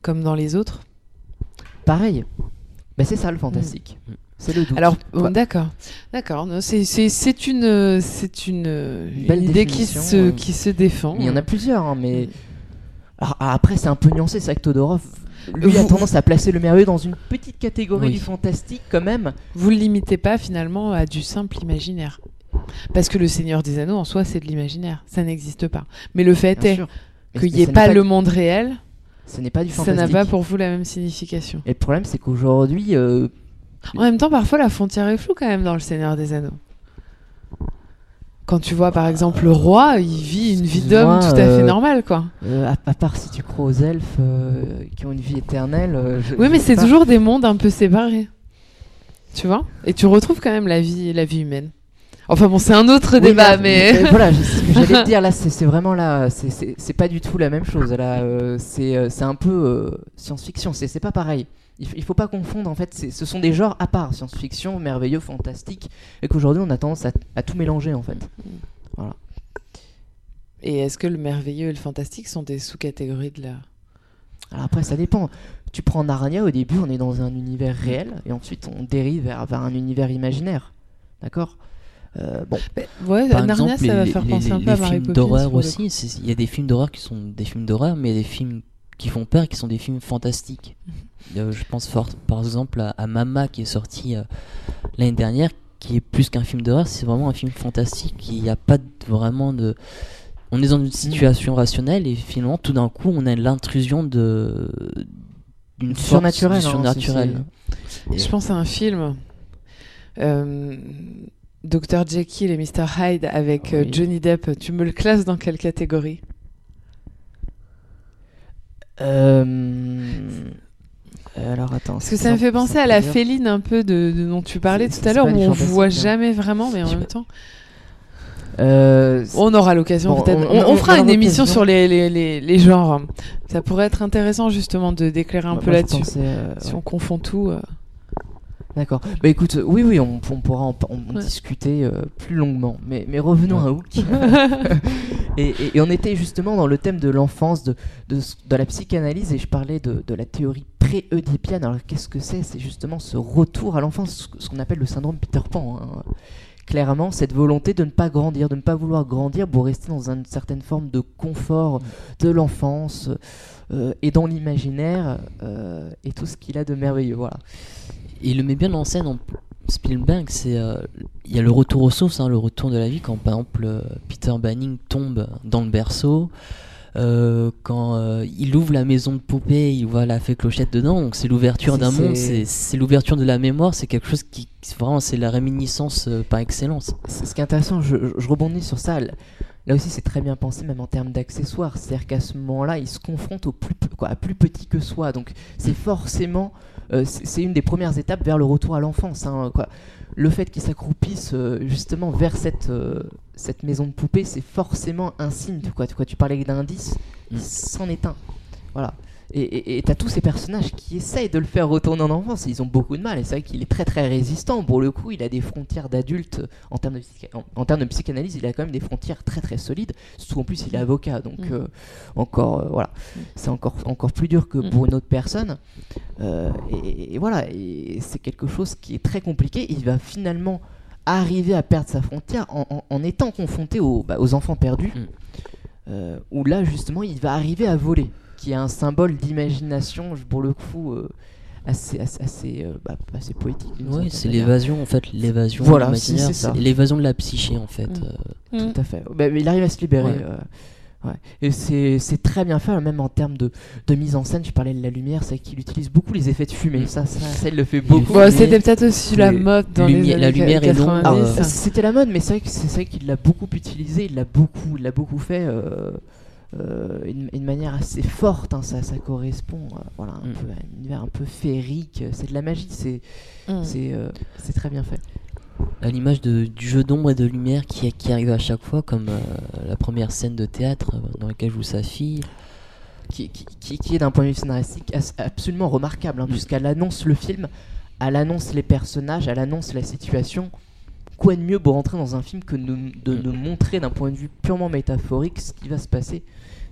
comme dans les autres. Pareil. Bah, c'est ça le fantastique. Mm. C'est le doute. Alors, bon, d'accord, d'accord. C'est une, c'est une, une idée qui se, euh, qui se défend. Il y en a plusieurs, hein, mais. Alors, après, c'est un peu nuancé, c'est que Todorov. Lui Vous- a tendance à placer le merveilleux dans une petite catégorie Oui. du fantastique quand même. Vous le limitez pas finalement à du simple imaginaire. Parce que le Seigneur des Anneaux en soi, c'est de l'imaginaire. Ça n'existe pas. Mais le fait est qu'il n'y ait pas le monde réel, Ce n'est pas du ça n'a pas pour vous la même signification. Et le problème, c'est qu'aujourd'hui, euh, En même temps, parfois, la frontière est floue quand même dans le Seigneur des Anneaux. Quand tu vois, par exemple, le roi, il vit une vie d'homme tout à fait euh, normale, quoi. euh, à, à part si tu crois aux elfes euh, qui ont une vie éternelle. je- Oui, mais c'est toujours des mondes un peu séparés. Tu vois? Et tu retrouves quand même la vie, la vie humaine. Enfin bon, c'est un autre Oui, débat, mais... euh, voilà, ce que j'allais te dire là, c'est vraiment là, c'est- pas du tout la même chose. Là, euh, c'est euh, c'est un peu euh, science-fiction, c'est c'est pas pareil. Il, faut pas confondre en fait, c'est- ce sont des genres à part, science-fiction, merveilleux, fantastique, et qu'aujourd'hui on a tendance à, à tout mélanger en fait. Et est-ce que le merveilleux et le fantastique sont des sous-catégories de la... Alors après, ça dépend. Tu prends Narnia, au début on est dans un univers réel, et ensuite on dérive vers, vers un univers imaginaire. D'accord? Bon, Ouais, Par Narnia, exemple, ça va les, faire les- penser un les peu à Mary films d'horreur aussi. Il y a des films d'horreur qui sont des films d'horreur, mais il y a des films qui font peur et qui sont des films fantastiques. Euh, je pense fort, par exemple à, à Mama qui est sorti euh, l'année dernière, qui est plus qu'un film d'horreur, c'est vraiment un film fantastique. Il n'y a pas de- vraiment de. On est dans une situation rationnelle et finalement tout d'un coup on a l'intrusion de d'une force surnaturel. du hein, Je pense à un film, euh, Dr Jekyll et Mr Hyde avec euh, Oui. Johnny Depp. Tu me le classes dans quelle catégorie? Euh, Alors attends. Parce que ça me fait penser à la féline un peu de, de dont tu parlais tout à l'heure, où on voit hein. jamais vraiment, mais en même temps. Euh, On aura l'occasion Bon, peut-être. on- On, on- on fera une émission sur les, les, les, les genres. Ça pourrait être intéressant justement de d'éclairer un moi, peu là-dessus. euh, Si ouais. on confond tout. euh. D'accord. Bah écoute, oui, oui, on, on pourra en, Ouais. discuter euh, plus longuement. Mais, mais revenons à Hook. et, et- et on était justement dans le thème de l'enfance, de, de, ce- de la psychanalyse, et je parlais de, de la théorie pré-oedipienne. Alors qu'est-ce que c'est? C'est justement ce retour à l'enfance, ce- ce qu'on appelle le syndrome Peter Pan. hein. Clairement, cette volonté de ne pas grandir, de ne pas vouloir grandir pour rester dans une certaine forme de confort de l'enfance euh, et dans l'imaginaire euh, et tout ce qu'il a de merveilleux. Voilà. Et il le met bien en scène en Spielberg, c'est euh, il y a le retour aux sources, hein, le retour de la vie quand par exemple euh, Peter Banning tombe dans le berceau, euh, quand il ouvre la maison de poupée, il voit la fée clochette dedans, donc c'est l'ouverture d'un monde, c'est- l'ouverture de la mémoire, c'est quelque chose qui vraiment c'est la réminiscence par excellence. C'est- Ce qui est intéressant, je rebondis sur ça. Là aussi c'est très bien pensé même en termes d'accessoires. C'est-à-dire qu'à ce moment-là, il se confronte au plus, quoi, à plus petit que soi. Donc c'est forcément, euh, c'est une des premières étapes vers le retour à l'enfance. hein. Le fait qu'il s'accroupisse euh, justement vers cette, euh, cette maison de poupée, c'est forcément un signe. de Quoi. Tu, quoi, tu parlais d'indice, Mm. c'en est un. Voilà. Et t'as tous ces personnages qui essayent de le faire retourner en enfance. Ils ont beaucoup de mal. Et c'est vrai qu'il est très très résistant. Pour le coup, il a des frontières d'adulte en termes de, psycha- en, en termes de psychanalyse. Il a quand même des frontières très très solides. Surtout en plus, il est avocat. Donc Mm. euh, encore, euh, voilà, Mm. c'est encore encore plus dur que Mm. pour une autre personne. Euh, et, et voilà. Et c'est quelque chose qui est très compliqué. Il va finalement arriver à perdre sa frontière en, en- en étant confronté aux, bah, aux enfants perdus. Mm. Où là justement il va arriver à voler, qui est un symbole d'imagination pour le coup euh, assez, assez, assez, euh, bah, assez poétique. Oui, c'est l'évasion en fait, l'évasion Voilà, imaginaire, si, c'est ça. c'est l'évasion de la psyché en fait. Mm. euh. Tout à fait. Bah, mais il arrive à se libérer. Ouais. euh, ouais. Et c'est c'est très bien fait, même en termes de, de mise en scène. Je parlais de la lumière, c'est qu'il utilise beaucoup les effets de fumée. Mm. Ça, ça, ça, il le fait beaucoup. Bon, c'était peut-être aussi la mode dans les années la lumière l'ombre, 90. Ah, C'était la mode, mais c'est vrai que c'est vrai qu'il l'a beaucoup utilisé, il l'a beaucoup, il l'a beaucoup fait. Euh, une, une manière assez forte, hein, ça, ça correspond euh, voilà, un Mm. peu à un univers un peu féerique, c'est de la magie, c'est Mm. c'est euh, très bien fait. à l'image du jeu d'ombre et de lumière qui, qui arrive à chaque fois, comme euh, la première scène de théâtre euh, dans laquelle joue sa fille. Qui, qui, qui- est d'un point de vue scénaristique absolument remarquable, hein, Mm. puisqu'elle annonce le film, elle annonce les personnages, elle annonce la situation. Quoi de mieux pour rentrer dans un film que de, de Mm. nous montrer d'un point de vue purement métaphorique ce qui va se passer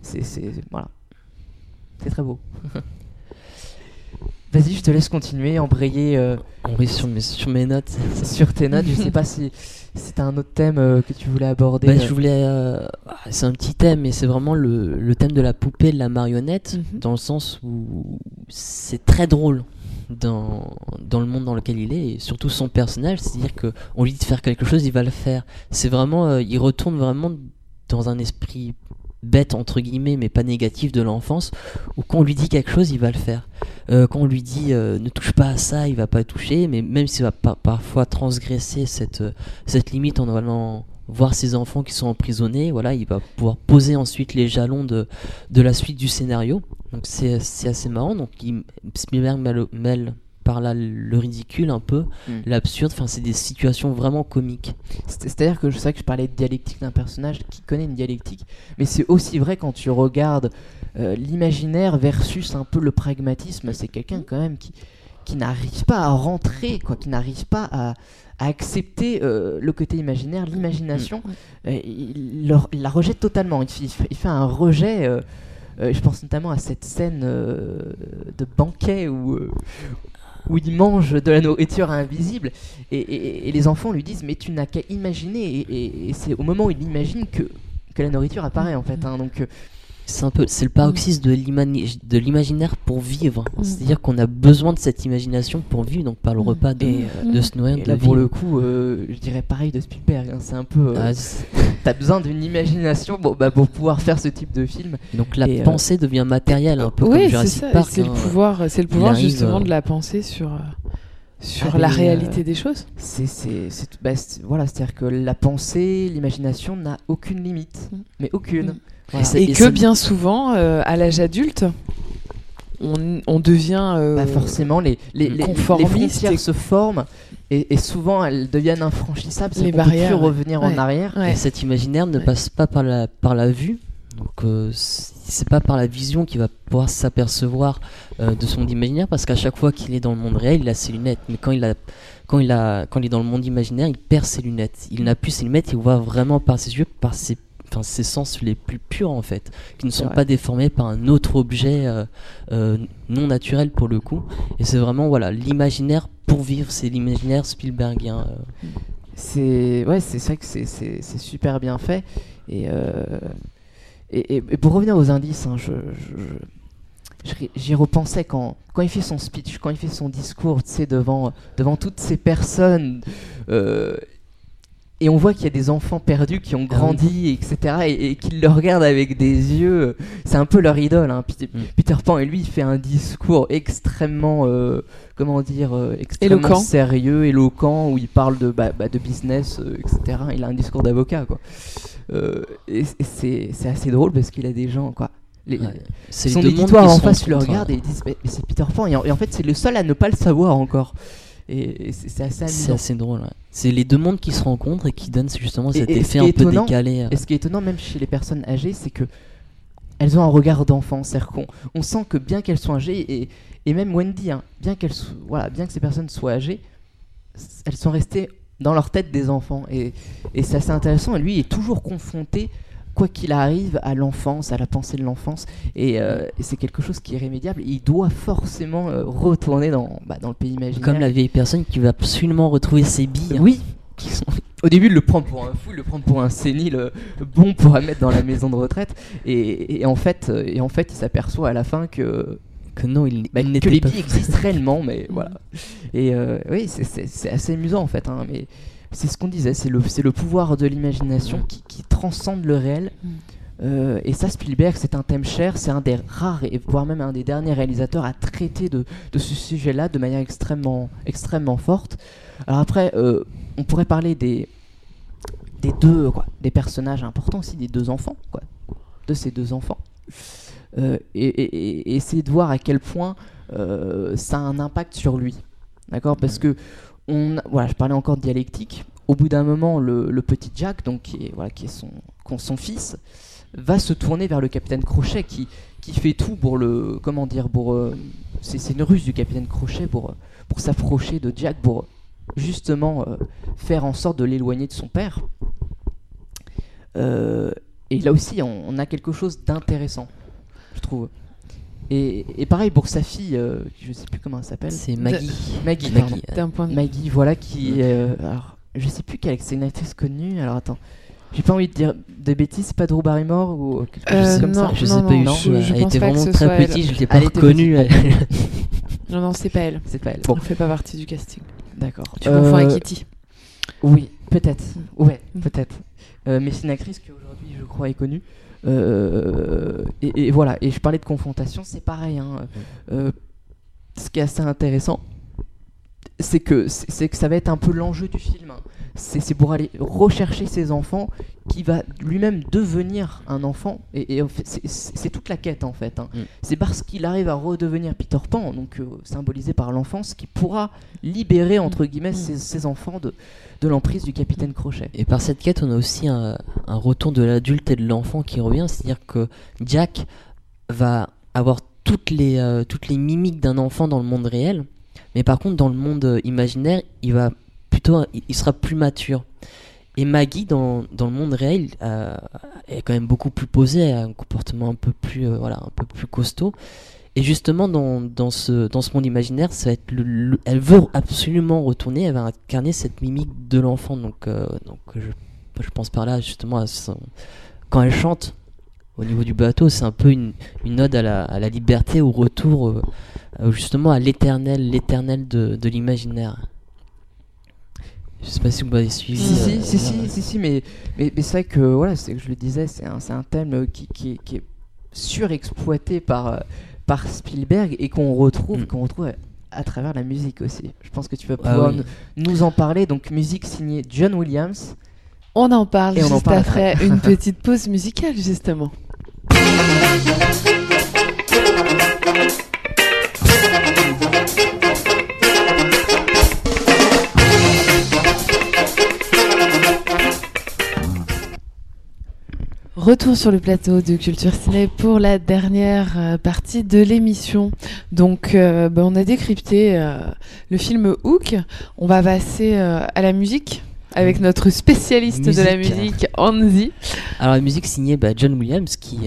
C'est c'est- voilà. C'est très beau. Vas-y, je te laisse continuer, embrayer euh, On sur mes, sur mes notes. sur tes notes. Je sais pas si c'était un autre thème euh, que tu voulais aborder. Bah, euh. je voulais. euh, ah, c'est un petit thème, mais c'est vraiment le, le thème de la poupée de la marionnette, Mhm. dans le sens où c'est très drôle dans, dans le monde dans lequel il est, et surtout son personnage, c'est-à-dire que on lui dit de faire quelque chose, il va le faire. C'est vraiment, euh, il retourne vraiment dans un esprit bête entre guillemets, mais pas négatif de l'enfance, où quand on lui dit quelque chose, il va le faire. Euh, quand on lui dit euh, ne touche pas à ça, il va pas toucher, mais même s'il va par- parfois transgresser cette, cette limite en allant voir ses enfants qui sont emprisonnés, voilà, il va pouvoir poser ensuite les jalons de, de la suite du scénario. Donc c'est assez marrant. Donc il, Spielberg mêle, mêle par là le ridicule un peu, Mm. l'absurde. Enfin, c'est des situations vraiment comiques. C'est- C'est-à-dire que je sais que je parlais de dialectique d'un personnage qui connaît une dialectique, mais c'est aussi vrai quand tu regardes euh, l'imaginaire versus un peu le pragmatisme. C'est quelqu'un quand même qui, qui n'arrive pas à rentrer, quoi, qui n'arrive pas à, à accepter euh, le côté imaginaire, l'imagination. Euh, il, le- il la rejette totalement. Il, fait- il un rejet. euh, euh, je pense notamment à cette scène euh, de banquet où, euh, où il mange de la nourriture invisible et, et- et les enfants lui disent mais tu n'as qu'à imaginer et, c'est au moment où il imagine que, que la nourriture apparaît en fait. hein. donc euh, C'est un peu, c'est le paroxysme de l'imani- de l'imaginaire pour vivre. Mm. C'est-à-dire qu'on a besoin de cette imagination pour vivre, donc par le Mm. repas de, Et, euh, de se nourrir, et de là pour le coup euh, je dirais pareil de Spielberg. hein. c'est un peu euh, Ah, c'est- t'as besoin d'une imagination bon, bah, pour pouvoir faire ce type de film. donc la et, euh, pensée devient matérielle, un peu Oui, comme c'est Jurassic ça. Park. C'est le hein. pouvoir, c'est le Il pouvoir arrive, justement de la pensée sur, sur Ah, la réalité euh, des choses. C'est, c'est, c'est- bah, c'est- voilà, c'est-à-dire que la pensée, l'imagination n'a aucune limite, Mm. mais aucune. Mm. Voilà. Et, et que bien souvent, euh, à l'âge adulte, on, on devient. euh, Bah, forcément, les, les, les- frontières et- se forment et, et souvent elles deviennent infranchissables. Les barrières. barrières, plus ouais. revenir en arrière. ouais. Et cet imaginaire ne Ouais. passe pas par la, par la vue. Donc euh, c'est pas par la vision qu'il va pouvoir s'apercevoir euh, de son imaginaire parce qu'à chaque fois qu'il est dans le monde réel, il a ses lunettes. Mais quand il a quand il a quand il est dans le monde imaginaire, il perd ses lunettes. Il n'a plus ses lunettes, il voit vraiment par ses yeux, par ses enfin ses sens les plus purs en fait, qui ne sont vrai. pas déformés par un autre objet euh, euh, non naturel pour le coup. Et c'est vraiment voilà l'imaginaire pour vivre, c'est l'imaginaire Spielbergien. euh. C'est ouais, c'est ça que c'est, super bien fait. Et, euh, et, et- et pour revenir aux indices, hein, je, j'y repensais quand, quand il fait son speech, quand il fait son discours, tu sais, devant, devant toutes ces personnes. Et on voit qu'il y a des enfants perdus qui ont Ah grandi, etc. Et, et qui le regardent avec des yeux. C'est un peu leur idole. Hein. Peter, Mm. Peter Pan, et lui, il fait un discours extrêmement, euh, comment dire, euh, extrêmement Éloquent. sérieux, éloquent, où il parle de, bah, bah, de business, euh, etc. Il a un discours d'avocat, quoi. Euh, et et c'est assez drôle parce qu'il a des gens, quoi. Les, Ouais. Son les deux éditoire en face, le rencontrent, regardes et ils disent mais, mais c'est Peter Pan et en, et en fait c'est le seul à ne pas le savoir encore et, et c'est assez C'est amusant. assez drôle. ouais. C'est les deux mondes qui se rencontrent et qui donnent justement cet Et- et ce effet un peu étonnant, décalé. euh. Et ce qui est étonnant même chez les personnes âgées, c'est que elles ont un regard d'enfant. C'est-à-dire qu'on on sent que bien qu'elles soient âgées, et, et même Wendy, hein, bien, qu'elles so- voilà, bien que ces personnes soient âgées, elles sont restées dans leur tête des enfants. Et, et c'est assez intéressant. Et lui est toujours confronté, quoi qu'il arrive, à l'enfance, à la pensée de l'enfance. Et, euh, et c'est quelque chose qui est irrémédiable. Il doit forcément euh, retourner dans, bah, dans le pays imaginaire. Comme la vieille personne qui veut absolument retrouver ses billes. hein, Oui, qui sont- au début, il le prend pour un fou, il le prend pour un sénile euh, bon pour à mettre dans la maison de retraite. Et, et en, fait, et en fait, il s'aperçoit à la fin que, que non, il, bah, il que les billes existent réellement. Mais voilà. Et euh, oui, c'est assez amusant en fait. hein, mais c'est ce qu'on disait, c'est le, c'est le pouvoir de l'imagination qui, qui transcende le réel. Mm. Euh, et ça, Spielberg, c'est un thème cher, c'est un des rares, et voire même un des derniers réalisateurs à traiter de, de ce sujet-là de manière extrêmement, extrêmement forte. Alors après, euh, on pourrait parler des, des deux, quoi, des personnages importants aussi, des deux enfants, quoi, de ces deux enfants. Euh, et, et- et essayer de voir à quel point ça a un impact sur lui. D'accord? Parce que, voilà, je parlais encore de dialectique. Au bout d'un moment, le, petit Jack, donc, qui est, son, fils, va se tourner vers le capitaine Crochet qui, qui fait tout pour le. Comment dire euh, C'est une ruse du capitaine Crochet pour, pour s'approcher de Jack, pour justement euh, faire en sorte de l'éloigner de son père. Euh, et là aussi, on a quelque chose d'intéressant, je trouve. Et, et pareil pour sa fille, euh, je sais plus comment elle s'appelle. C'est Maggie. Maggie. Maggie, D'un point de Maggie, voilà, qui. euh, alors, je sais plus quelle, c'est une actrice connue. Alors attends, j'ai pas envie de dire de bêtises, c'est pas Drew Barrymore ou quelque chose Euh, comme non, ça. Je non, sais pas non, je- je Elle pense était vraiment très soit elle. petite, je l'ai pas reconnue. Non, non, c'est pas elle. C'est pas elle. Bon, Elle fait pas partie du casting. d'accord. Tu confonds avec Euh, Kitty. Oui, peut-être. Ouais, Mm. peut-être. Euh, mais c'est une actrice qui aujourd'hui, je crois, est connue. Euh, et, et voilà. Et je parlais de confrontation, c'est pareil. hein. Euh, ce qui est assez intéressant, c'est que c'est que ça va être un peu l'enjeu du film. hein. C'est pour aller rechercher ses enfants qui va lui-même devenir un enfant. Et, c'est- toute la quête en fait. hein. Mm. C'est parce qu'il arrive à redevenir Peter Pan, donc euh, symbolisé par l'enfance, qui pourra libérer entre guillemets Mm. ses, ses enfants de, de l'emprise du capitaine Crochet. Et par cette quête, on a aussi un, un retour de l'adulte et de l'enfant qui revient, c'est-à-dire que Jack va avoir toutes les, euh, toutes les mimiques d'un enfant dans le monde réel, mais par contre, dans le monde euh, imaginaire, il va plutôt, il sera plus mature. Et Maggie, dans, dans le monde réel, euh, est quand même beaucoup plus posée, a un comportement un peu plus, euh, voilà, un peu plus costaud. Et justement, dans, dans, ce, dans ce monde imaginaire, ça va être le- le- elle veut absolument retourner, elle va incarner cette mimique de l'enfant. Donc, euh, donc je, je pense par là justement quand elle chante au niveau du bateau, c'est un peu une, une ode à la, à la liberté, au retour justement à l'éternel, l'éternel de, de l'imaginaire. Je sais pas si vous m'avez suivi. Si, si, euh, si, si, voilà. si, si, mais, mais, mais c'est vrai que, voilà, c'est que je le disais, c'est un, c'est un thème euh, qui, qui, est, qui est surexploité par, euh, par Spielberg et qu'on retrouve, Mm. qu'on retrouve à, à travers la musique aussi. Je pense que tu vas Ah pouvoir oui. nous, nous en parler. Donc, musique signée John Williams. On en parle Et on en juste parle après une petite pause musicale, justement. Retour sur le plateau de Culture Ciné pour la dernière euh, partie de l'émission. Donc, euh, ben, on a décrypté euh, le film Hook. On va passer euh, à la musique avec notre spécialiste de la Musique. Anzi. Alors la musique signée bah, John Williams, qui,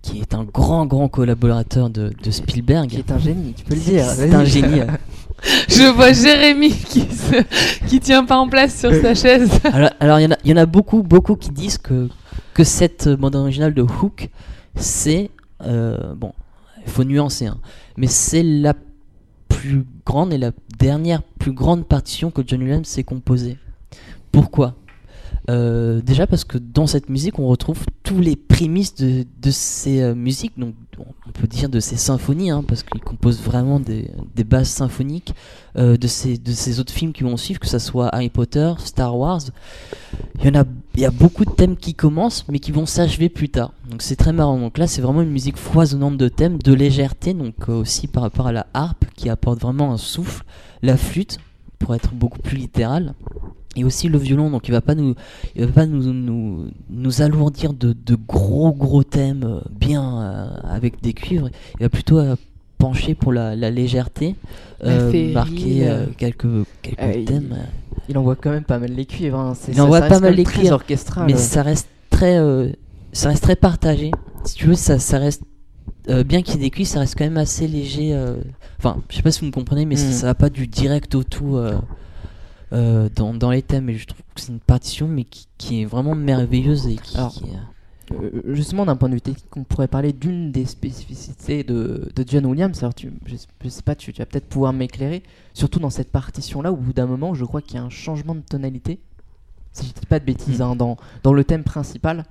qui est un grand, grand collaborateur de, de Spielberg. Qui est un génie, tu peux le dire. C'est un génie. Je vois Jérémy qui, se... qui tient pas en place sur sa chaise. alors, alors, il y en a- il y, en a beaucoup, beaucoup qui disent que, que cette bande originale de Hook, c'est. euh, bon, il faut nuancer, hein, mais c'est la plus grande et la dernière plus grande partition que John Williams s'est composée. Pourquoi? Euh, déjà parce que dans cette musique, on retrouve tous les prémices de, ces euh, musiques, donc on peut dire de ces symphonies, hein, parce qu'il compose vraiment des, bases symphoniques euh, de, ces, de ces autres films qui vont suivre, que ce soit Harry Potter, Star Wars. Il y, en a, il y a beaucoup de thèmes qui commencent, mais qui vont s'achever plus tard. Donc c'est très marrant. Donc là, c'est vraiment une musique foisonnante de thèmes, de légèreté, donc aussi par rapport à la harpe, qui apporte vraiment un souffle, la flûte, pour être beaucoup plus littéral et aussi le violon donc il va pas nous il va pas nous nous, nous alourdir de, de, gros gros thèmes euh, bien euh, avec des cuivres. Il va plutôt euh, pencher pour la, la légèreté euh, marquer quelques quelques thèmes. il, il, envoie quand même pas mal les cuivres hein. il envoie pas mal les cuivres mais ça reste très ça reste très partagé. Si tu veux ça ça reste bien qu'il y ait des cuivres ça reste quand même assez léger enfin je sais pas si vous me comprenez mais ça, ça, va pas du direct au tout euh, dans, dans, les thèmes et je trouve que c'est une partition mais qui, qui, est vraiment merveilleuse et qui, Alors, qui euh, justement d'un point de vue technique on pourrait parler d'une des spécificités de, de John Williams. Alors tu, je, je sais pas tu, tu vas peut-être pouvoir m'éclairer surtout dans cette partition là où, au bout d'un moment je crois qu'il y a un changement de tonalité. Si je dis pas de bêtises mm. hein, dans, dans le thème principal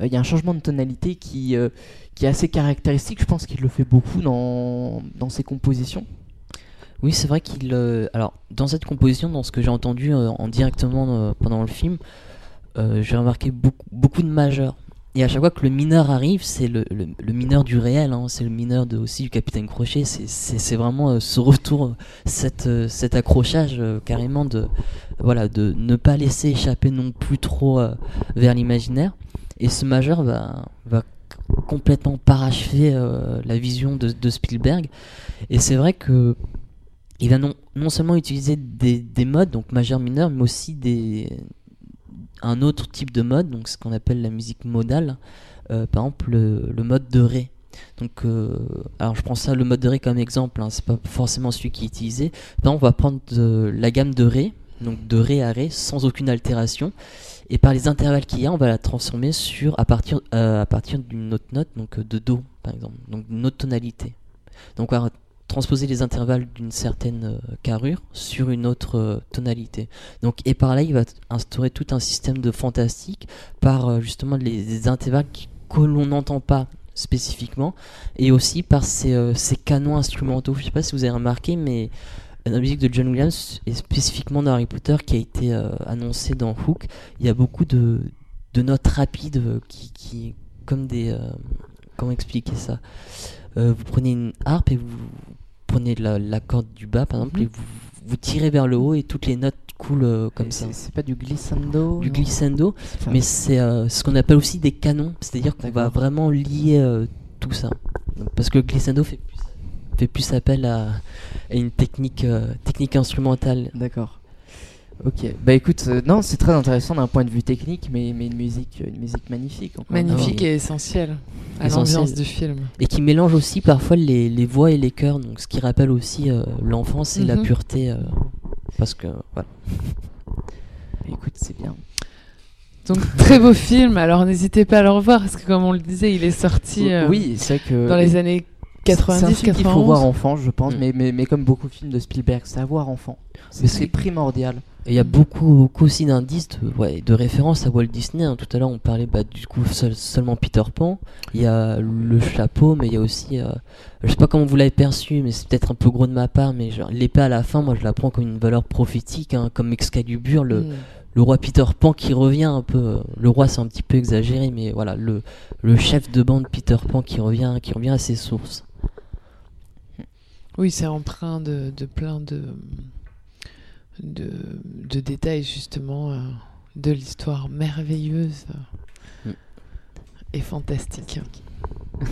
euh, il y a un changement de tonalité qui, euh, qui est assez caractéristique. Je pense qu'il le fait beaucoup dans, dans ses compositions oui, c'est vrai qu'il. Euh, alors, dans cette composition, dans ce que j'ai entendu euh, en directement euh, pendant le film, j'ai remarqué beaucoup, de majeurs. Et à chaque fois que le mineur arrive, c'est le, mineur du réel, hein, c'est le mineur aussi du capitaine Crochet. C'est vraiment ce retour, cette, cet accrochage carrément de, voilà, de ne pas laisser échapper non plus trop vers l'imaginaire. Et ce majeur va, complètement parachever la vision de Spielberg. Et c'est vrai que il va non, non seulement utiliser des, des modes, donc majeur, mineur, mais aussi des, un autre type de mode, donc ce qu'on appelle la musique modale, euh, par exemple le, le, mode de Ré. Donc, euh, alors je prends ça le mode de Ré comme exemple, hein, c'est pas forcément celui qui est utilisé. On va prendre la gamme de Ré, donc de Ré à Ré, sans aucune altération, et par les intervalles qu'il y a, on va la transformer sur à partir euh, partir d'une autre note, donc de Do par exemple, donc une autre tonalité. Donc transposer les intervalles d'une certaine euh, carrure sur une autre euh, tonalité. Donc, et par là, il va instaurer tout un système de fantastique par euh, justement les, les intervalles que l'on n'entend pas spécifiquement et aussi par ces, ces, canons instrumentaux. Je sais pas si vous avez remarqué, mais la musique de John Williams et spécifiquement dans Harry Potter qui a été euh, annoncé dans Hook, il y a beaucoup de, de notes rapides qui, qui comme des comment expliquer ça? Vous prenez une harpe et vous prenez la, la, corde du bas par exemple -hmm. et vous, vous, tirez vers le haut et toutes les notes coulent euh, comme et ça. C'est pas du glissando Du glissando, mais c'est euh, ce qu'on appelle aussi des canons, c'est-à-dire qu'on va vraiment lier euh, tout ça. Donc, parce que le glissando fait plus, fait plus appel à, à une technique, technique instrumentale. D'accord. Ok, bah écoute, euh, non, c'est très intéressant d'un point de vue technique, mais, mais une musique, une musique magnifique. Magnifique et essentielle à l'ambiance du film. Et qui mélange aussi parfois les, les voix et les chœurs, donc ce qui rappelle aussi euh, l'enfance et mm -hmm. la Mhm. pureté, euh, parce que voilà. Écoute, c'est bien. Donc très beau film. Alors n'hésitez pas à le revoir parce que comme on le disait, il est sorti euh, oui, c'est que dans les années 90, C'est un film qu'il faut voir enfant, je pense, Mm. mais, mais, mais comme beaucoup de films de Spielberg, c'est à voir enfant. C'est c'est primordial. Et il y a beaucoup, beaucoup aussi d'indices, de, ouais, de références à Walt Disney. hein. Tout à l'heure, on parlait bah, du coup seul- seulement Peter Pan. Il y a le chapeau, mais il y a aussi, euh, je sais pas comment vous l'avez perçu, mais c'est peut-être un peu gros de ma part, mais genre, l'épée à la fin, moi, je la prends comme une valeur prophétique, hein, comme Excalibur, le, Mm. le roi Peter Pan qui revient un peu. Le roi, c'est un petit peu exagéré, mais voilà, le, le chef de bande Peter Pan qui revient, qui revient à ses sources. Oui, c'est empreint de, de plein de, de, de détails justement euh, de l'histoire merveilleuse Mm. et fantastique.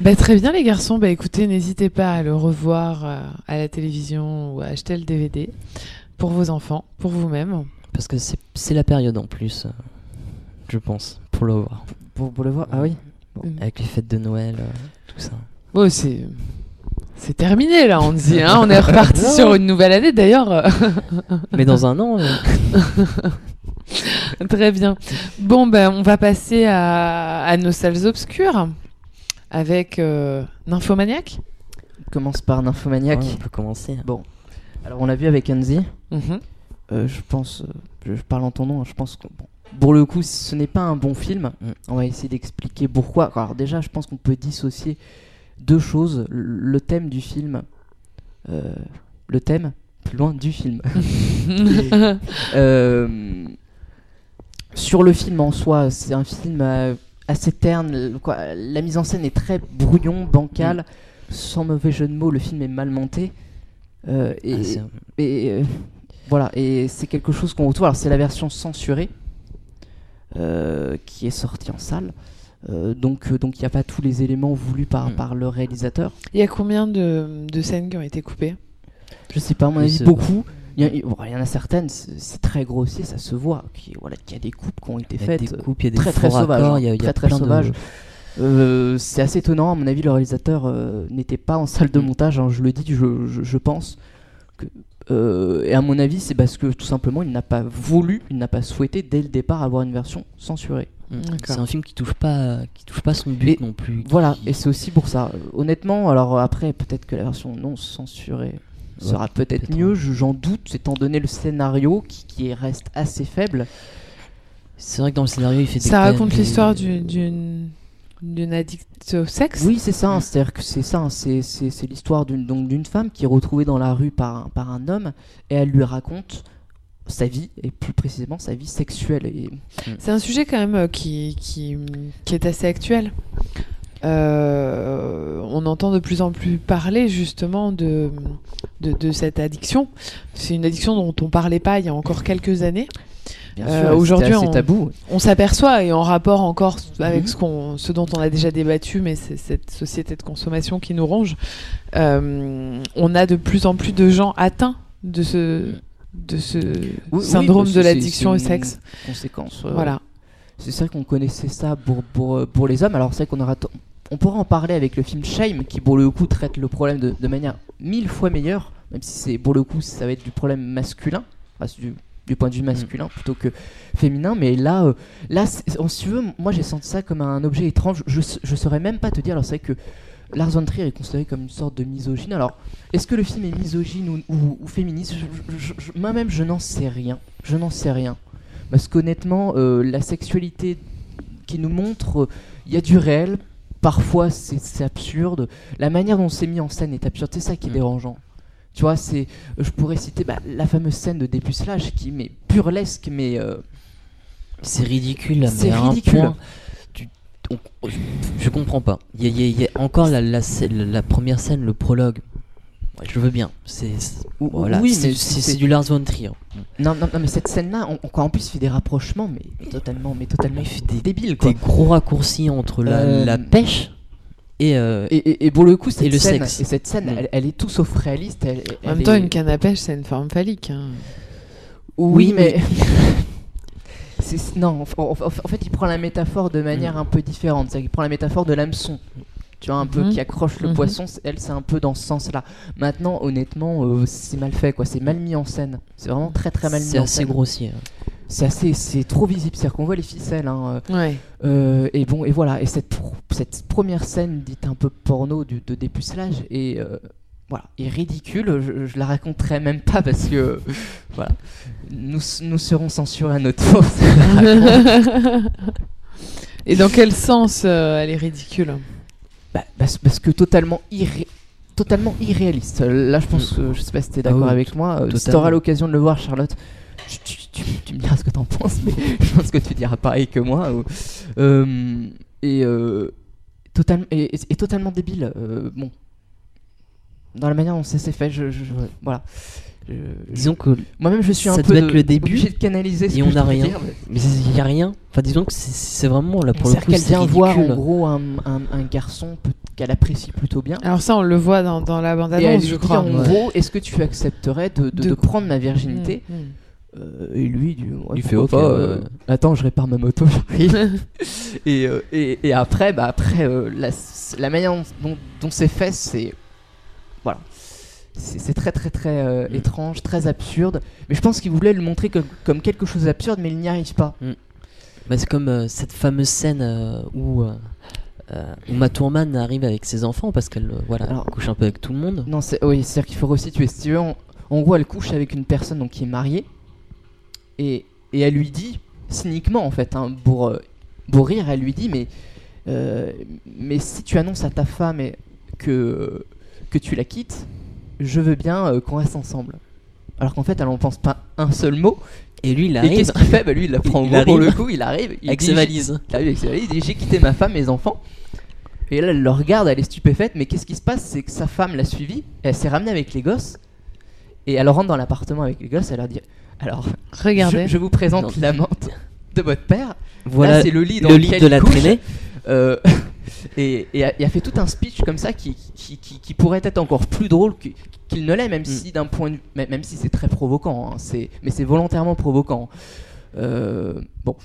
bah, très bien les garçons, bah, écoutez, n'hésitez pas à le revoir euh, à la télévision ou à acheter le DVD pour vos enfants, pour vous-même. Parce que c'est c'est la période en plus, euh, je pense, pour le voir. Pour, pour le voir? Ah oui? Mm. Avec les fêtes de Noël, euh, tout ça. Bon, c'est c'est terminé là, on dit. Hein on est reparti Non. sur une nouvelle année d'ailleurs. Mais dans un an, euh, Très bien. Bon, ben, on va passer à, à nos salles obscures avec euh, Nymphomaniac. On commence par Nymphomaniac. ouais, on peut commencer. Bon, alors on l'a vu avec Anzi. Mhm. euh, je pense, euh, je, parle en ton nom, hein, je pense que bon, pour le coup, ce n'est pas un bon film. Mm. On va essayer d'expliquer pourquoi. Alors déjà, je pense qu'on peut dissocier deux choses. Le thème du film, euh, le thème, plus loin du film. Euh, sur le film en soi, c'est un film euh, assez terne. Quoi. La mise en scène est très brouillon, bancal. Sans mauvais jeu de mots, le film est mal monté. Euh, et, Ah, et, euh, voilà, et c'est quelque chose qu'on retrouve. Alors, c'est la version censurée qui est sortie en salle. Euh, donc, euh, donc il n'y a pas tous les éléments voulus par, Mm. par le réalisateur. Il y a combien de, de scènes qui ont été coupées? Je sais pas, à mon avis, beaucoup. Il y, a- bon, il y en a certaines, c'est très grossier, ça se voit. Qu'il y, a- voilà, qu'il y a des coupes qui ont été Il y a faites. des coupes, il y a des très, sauvages, raccords, il y a, il y a Très, de-. Euh, c'est assez étonnant, à mon avis, le réalisateur euh, n'était pas en salle de Mm. montage, hein, je le dis, je, je- je pense. Que, euh, et à mon avis, c'est parce que tout simplement, il n'a pas voulu, il n'a pas souhaité dès le départ avoir une version censurée. C'est un film qui touche pas, qui touche pas son but non plus. Voilà, qui- et c'est aussi pour ça. Honnêtement, alors après, peut-être que la version non censurée sera Ouais, peut-être mieux, je- j'en doute, étant donné le scénario qui, qui reste assez faible. C'est vrai que dans le scénario, il fait des Ça raconte des- l'histoire du- d'une d'une addict au sexe? Oui, c'est ça, c'est-à-dire que c'est ça, c'est, l'histoire d'une, donc, d'une femme qui est retrouvée dans la rue par un, par un homme et elle lui raconte sa vie, et plus précisément sa vie sexuelle. Et, C'est un sujet quand même euh, qui, qui, qui est assez actuel. Euh, on entend de plus en plus parler justement de, de, de cette addiction. C'est une addiction dont on parlait pas il y a encore quelques années. Euh, aujourd'hui, on- tabou. On s'aperçoit, et en rapport encore avec ce, qu'on, ce dont on a déjà débattu, mais c'est cette société de consommation qui nous ronge, euh, on a de plus en plus de gens atteints de ce, de ce Oui, syndrome de l'addiction au sexe. Conséquence. euh, Voilà. C'est vrai qu'on connaissait ça pour, pour, euh, pour les hommes. Alors c'est vrai qu'on aura on pourra en parler avec le film Shame qui pour le coup traite le problème de, de manière mille fois meilleure, même si c'est pour le coup ça va être du problème masculin, enfin, du, du point de vue masculin plutôt que féminin. Mais là, euh, là, si tu veux, moi j'ai senti ça comme un objet étrange. Je, je saurais même pas te dire. Alors c'est vrai que Lars von Trier est considéré comme une sorte de misogyne. Alors est-ce que le film est misogyne ou, ou- ou féministe? Je- je- je- Moi-même je n'en sais rien. Je n'en sais rien. Parce qu'honnêtement, euh, la sexualité qui nous montre, il y a du réel, parfois c'est absurde. La manière dont c'est mis en scène est absurde, c'est ça qui est Mm. dérangeant. Tu vois, c'est, je pourrais citer bah, la fameuse scène de dépucelage qui est burlesque, mais euh, C'est ridicule, C'est ridicule. On- je comprends pas. Il y a, il y a- il y a encore la, la, scène- la première scène, le prologue. Ouais, je veux bien. C'est voilà, oui, c'est- du Lars von Trier. non, non, non, mais cette scène-là, on, on- en plus, il fait des rapprochements, mais, mais totalement, mais totalement Il fait des- débiles, quoi. Des gros raccourcis entre la, Euh, la pêche et, euh, Et, et- et pour le coup, cette Et le scène, sexe. et cette scène, Mm. elle, elle est tout sauf réaliste. Elle, En même temps, est- une canne à pêche, c'est une forme phallique. hein. Oui, Oui, mais. C'est- non, en, en- en fait, il prend la métaphore de manière Mm. un peu différente. C'est-à-dire qu'il prend la métaphore de l'hameçon. Tu vois, un peu qui accroche le Mhm. poisson. c'est- Elle, c'est un peu dans ce sens-là. Maintenant, honnêtement, euh, c'est mal fait, quoi. C'est mal mis en scène. C'est vraiment très très mal mis c'est en assez scène. grossier. C'est assez, c'est trop visible. C'est-à-dire qu'on voit les ficelles. hein, euh, Ouais. euh, et bon, et voilà. Et cette, pr- cette première scène dite un peu porno du, de dépucelage est, euh, voilà, est ridicule. Je, je la raconterai même pas parce que, voilà, nous, nous serons censurés à notre tour. Et dans quel sens euh, elle est ridicule? Bah, parce, parce que totalement irré- totalement irréaliste. Là, je pense que je sais pas si t'es Ah d'accord oui, avec moi. euh, Si totalement. t'auras l'occasion de le voir, Charlotte, tu, tu- tu- tu me diras ce que t'en penses, mais je pense que tu diras pareil que moi. euh. Et, totalement et, totalement débile. bon, dans la manière dont ça s'est fait, je, je- je- voilà. Je- Disons que Moi-même, je suis ça un peu doit être de- le début, obligé de canaliser ce et que on n'a rien. dire, mais- il y a rien. Enfin, disons que c'est- vraiment là pour le coup. qu'elle vient voir en gros un, un- un garçon qu'elle apprécie plutôt bien. Alors ça, on le voit dans, dans la Et elle bande-annonce, lui je dit crois. en Ouais. gros, est-ce que tu accepterais de, de- De de quoi prendre ma virginité Mm, mm. Euh, Et lui, il dit, ouais, Il fait, pourquoi ok, pas, ouais. euh, Attends, je répare ma moto, j'arrive. et, euh, et, et après, bah après euh, la, la manière dont, dont c'est fait, c'est voilà, c'est très très très euh, Mm. étrange, très absurde. Mais je pense qu'il voulait le montrer comme, comme quelque chose d'absurde, mais il n'y arrive pas. Bah, c'est comme euh, cette fameuse scène euh, où, où Matourman arrive avec ses enfants parce qu'elle voilà, Alors- couche un peu avec tout le monde. Non, c'est oui, c'est-à-dire qu'il faut resituer. Si tu veux, en, en gros, elle couche avec une personne donc qui est mariée. et, et elle lui dit, cyniquement en fait, hein, pour, pour rire, elle lui dit Mais, mais si tu annonces à ta femme et que, que tu la quittes, je veux bien euh, qu'on reste ensemble. Alors qu'en fait, elle en pense pas un seul mot. Et lui, il Et arrive qu'est-ce qu'il fait? Bah, Lui, il la prend au mot pour le coup, il arrive. Il avec dit, ses j'ai- valises. il arrive avec ses valises, il dit J'ai quitté ma femme, mes enfants. Et là, elle le regarde, elle est stupéfaite. Mais qu'est-ce qui se passe? C'est que sa femme l'a suivi, elle s'est ramenée avec les gosses. Et elle rentre dans l'appartement avec les gosses, elle leur dit Alors, Regardez. je, je vous présente Non. l'amante de votre père. Voilà Là, c'est le lit dans le lequel lit de il la couche. traînée. Euh, et, et a, et a fait tout un speech comme ça qui, qui, qui- qui pourrait être encore plus drôle qu'il ne l'est, même si d'un point de même, si c'est très provoquant, hein, c'est, mais c'est volontairement provoquant. Euh, bon.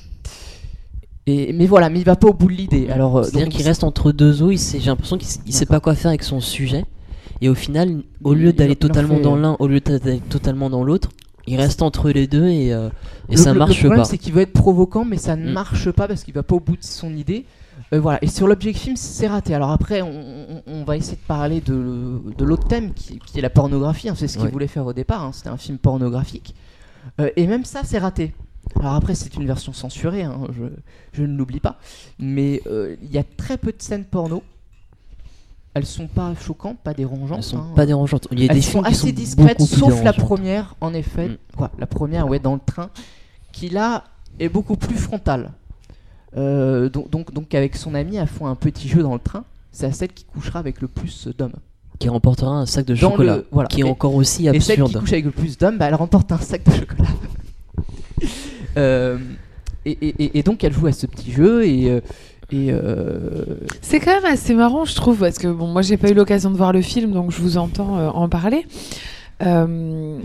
Et, mais voilà, mais il va pas au bout de l'idée. Alors, euh, C'est-à-dire qu'il reste entre deux eaux, j'ai l'impression qu'il il sait pas quoi faire avec son sujet. Et au final, au lieu d'aller totalement dans euh, l'un, au lieu d'aller totalement dans l'autre, il reste entre les deux et, euh, et le- ça marche Le problème, pas. c'est qu'il veut être provoquant, mais ça ne Mm. marche pas parce qu'il va pas au bout de son idée. Euh, voilà. Et sur l'objectif film, c'est raté. Alors après, on, on- on va essayer de parler de, de l'autre thème qui, qui est la pornographie. hein. C'est ce qu'il Ouais. voulait faire au départ. hein. C'était un film pornographique. Euh, et même ça, c'est raté. Alors après, c'est une version censurée, hein, je, je ne l'oublie pas. Mais euh, il y a très peu de scènes porno. Elles sont pas choquantes, pas dérangeantes. Elles sont pas dérangeantes. Il y a Elles des sont assez sont discrètes, sauf la première, en effet. Mm. Quoi, la première, ouais, dans le train, qui là est beaucoup plus frontale. Euh, donc, donc, donc, avec son ami, elles font un petit jeu dans le train. C'est à celle qui couchera avec le plus d'hommes. Qui remportera un sac de Dans chocolat. le- voilà. Qui est Et- encore aussi Et celle qui absurde. couche avec le plus d'hommes, bah, elle remporte un sac de chocolat. Euh, et, et- et- et donc, elle joue à ce petit jeu et. euh, euh, C'est quand même assez marrant, je trouve, parce que bon, moi j'ai pas eu l'occasion de voir le film, donc je vous entends euh, en parler. Euh,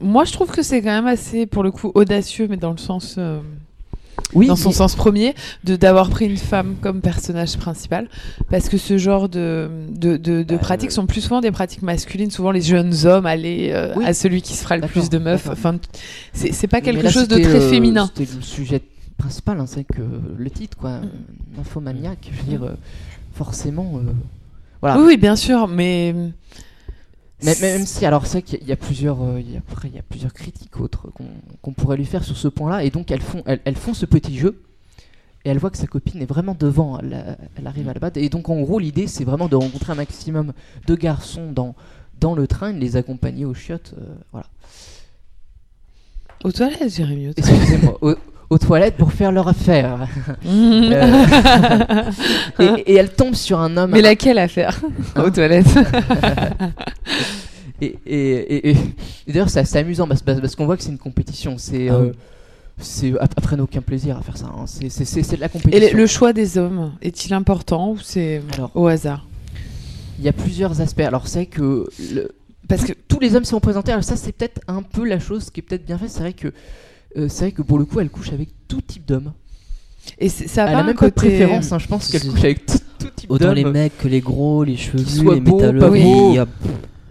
moi, je trouve que c'est quand même assez, pour le coup, audacieux, mais dans le sens, euh, oui, dans son mais- sens premier, de d'avoir pris une femme comme personnage principal, parce que ce genre de de, de, de Euh, pratiques sont plus souvent des pratiques masculines. Souvent, les jeunes hommes allaient euh, Oui. à celui qui se fera le plus de meufs. Enfin, c'est c'est pas quelque là, chose de très euh, féminin. C'était le sujet principal, hein, c'est que le titre, quoi, Mm. nymphomaniaque, je veux dire, euh, forcément. euh, voilà. Oui, oui, bien sûr, mais Mais, même si, alors c'est vrai qu'il y a- plusieurs, euh, il y a, après, il y a plusieurs critiques autres qu'on qu'on pourrait lui faire sur ce point-là, et donc elles font, elles, elles font ce petit jeu, et elle voit que sa copine est vraiment devant, elle, elle arrive à la battre, et donc en gros l'idée c'est vraiment de rencontrer un maximum de garçons dans, dans le train, et de les accompagner aux chiottes, euh, voilà. aux toilettes, j'irais mieux. Excusez-moi, aux, aux toilettes pour faire leur affaire. Euh, et, et elle tombe sur un homme. Mais laquelle à faire Hein aux toilettes Et, et, et- et- et d'ailleurs, c'est assez amusant parce, parce- parce qu'on voit que c'est une compétition. C'est. Ah euh, c'est après aucun plaisir à faire ça. hein. C'est- de la Et compétition. le, le choix des hommes est-il important ou c'est au hasard? il y a plusieurs aspects. Alors, c'est vrai que le- Parce que tous les hommes sont représentés. Alors, ça, c'est peut-être un peu la chose qui est peut-être bien faite. C'est vrai que. Euh, c'est vrai que pour le coup, elle couche avec tout type d'hommes. et ça a Elle pas a un même pas de côté préférence. hein. Je pense qu'elle couche avec tout, tout type Autant les d'hommes. mecs que les gros, les soient les métalleux. pas oui, a-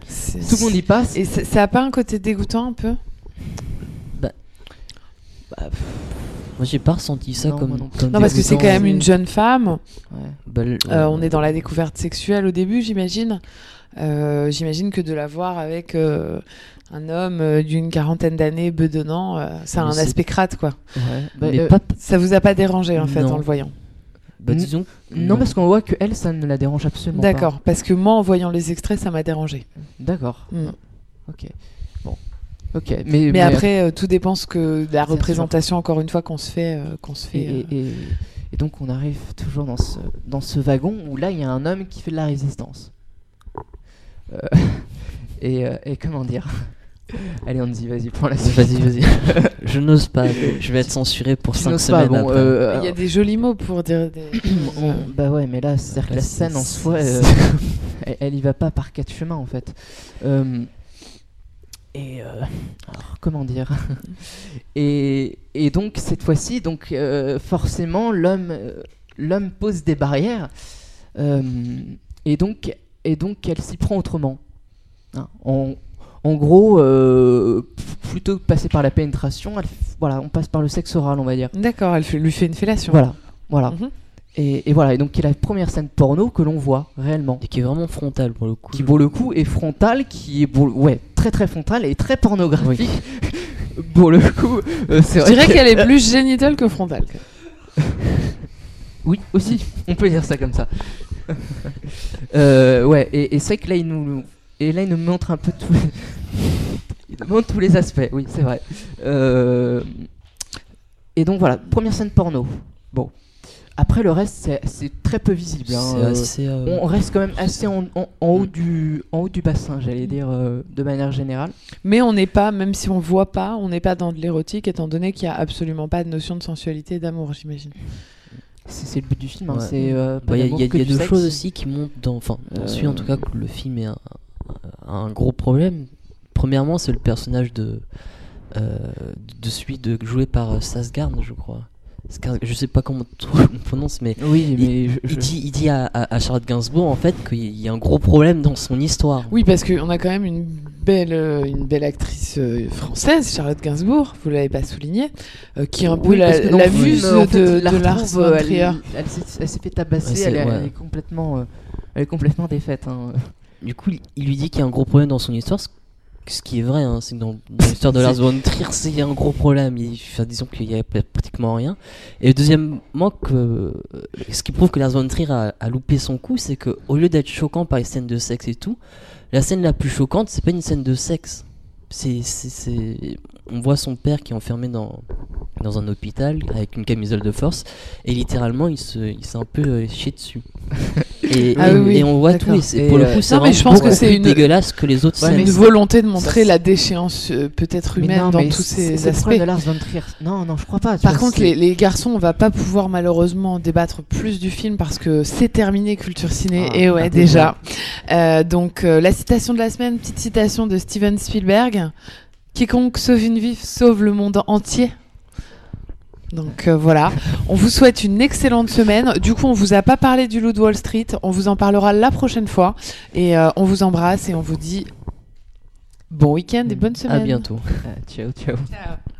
c'est- Tout le monde y passe. Et ça, ça a pas un côté dégoûtant un peu? Bah, pff, Moi j'ai pas ressenti ça Non, comme. non comme Non, parce que c'est quand même une jeune femme. ouais. Bah, le- Euh, on est dans la découverte sexuelle au début, j'imagine. Euh, j'imagine que de la voir avec euh, un homme euh, d'une quarantaine d'années bedonnant, euh, ça a Mais un aspect crade, quoi. Ouais. Bah, mais euh, pas. Ça vous a pas dérangé, en fait, Non. en le voyant Bah, disons. Non, parce qu'on voit que elle, ça ne la dérange absolument pas. D'accord, parce que moi, en voyant les extraits, ça m'a dérangé. D'accord. Mm. Ok. Bon. Ok. Mais, Mais après, euh, tout dépend ce que de la représentation, encore une fois, qu'on se fait. euh, qu'on se fait Et, euh, et- et- et donc on arrive toujours dans ce, dans ce wagon où là il y a un homme qui fait de la résistance. Et, et comment dire? Allez Andy, vas-y, prends la suite. Vas-y, vas-y. je n'ose pas. Je vais être censuré pour Tu 5 n'oses pas, semaines bon, après. euh, Il y a des jolis mots pour dire des. on- bah ouais, mais là, c'est-à-dire que la scène en soi, euh, elle, elle y va pas par quatre chemins en fait. Euh, et euh, alors, comment dire et, et donc cette fois-ci, donc euh, forcément l'homme, l'homme pose des barrières euh, et donc et donc elle s'y prend autrement. Hein, en, en gros, euh, plutôt que de passer par la pénétration, elle voilà, on passe par le sexe oral, on va dire. D'accord, elle fait- lui fait une fellation. Voilà, voilà. Mhm. Et, et voilà, et donc qui est la première scène porno que l'on voit réellement. Et qui est vraiment frontal pour le coup. Qui pour le coup est frontale, qui est pour- ouais, très très frontale et très pornographique. pour le coup, euh, c'est Je dirais que- qu'elle est plus génitale que frontale. Oui, aussi, on peut dire ça comme ça. Euh, ouais, et, et c'est vrai que là, il nous, et là, il nous montre un peu tous les, il nous montre tous les aspects, oui, c'est vrai. Euh, et donc voilà, première scène porno. Bon. Après, le reste, c'est- très peu visible. hein, euh, assez. euh, on reste quand même assez en, en- en haut, du, en haut du bassin, j'allais dire, euh, de manière générale. Mais on n'est pas, même si on voit pas, on n'est pas dans de l'érotique, étant donné qu'il n'y a absolument pas de notion de sensualité et d'amour, j'imagine. C'est le but du film, hein, Ouais. euh, pas Bah, Il y a, il y a- que il y a du deux choses aussi qui montent dans. Enfin, dans celui en tout cas, que le film est un, un gros problème. Premièrement, c'est le personnage de. euh, de celui de, joué par euh, Sasgard, je crois. Je sais pas comment on prononce, mais Oui, mais je, il dit, il dit à, à- à Charlotte Gainsbourg en fait qu'il y a un gros problème dans son histoire. Oui, parce qu'on a quand même une belle, euh, une belle actrice française, Charlotte Gainsbourg, vous l'avez pas souligné, euh, qui est un peu Oui, la, la muse de, de euh, Trier. Elle, elle s'est elle s'est fait tabasser, Ouais, elle, est, ouais. elle est complètement, euh, elle est complètement défaite. hein. Du coup, il- lui dit qu'il y a un gros problème dans son histoire. Ce qui est vrai, hein, c'est que dans, dans l'histoire de Lars von Trier, c'est un gros problème. Il, enfin, disons qu'il y a pratiquement rien. Et deuxièmement, que, euh, ce qui prouve que Lars von Trier a, a loupé son coup, c'est que au lieu d'être choquant par les scènes de sexe et tout, la scène la plus choquante, c'est pas une scène de sexe. C'est- on voit son père qui est enfermé dans, dans un hôpital avec une camisole de force et littéralement il se, il s'est un peu euh, chié dessus. Et, Ah et- oui, oui, et on voit tout et, pour le euh, coup c'est vraiment je pense que c'est plus une- dégueulasse que les autres Ouais, mais une volonté de montrer la déchéance euh, peut-être humaine non, dans tous ces aspects. de Lars von Trier. Non, non, je crois pas. Par vois, contre, les, les garçons, on va pas pouvoir malheureusement débattre plus du film parce que c'est terminé Culture Ciné. Ah, et ouais, ah, déjà. Euh, donc, euh, la citation de la semaine, petite citation de Steven Spielberg. Quiconque sauve une vie sauve le monde entier. Donc euh, voilà, on vous souhaite une excellente semaine. Du coup, on vous a pas parlé du loup de Wall Street, on vous en parlera la prochaine fois. Et euh, on vous embrasse et on vous dit bon week-end et bonne semaine. À bientôt. Ciao, ciao. Ciao.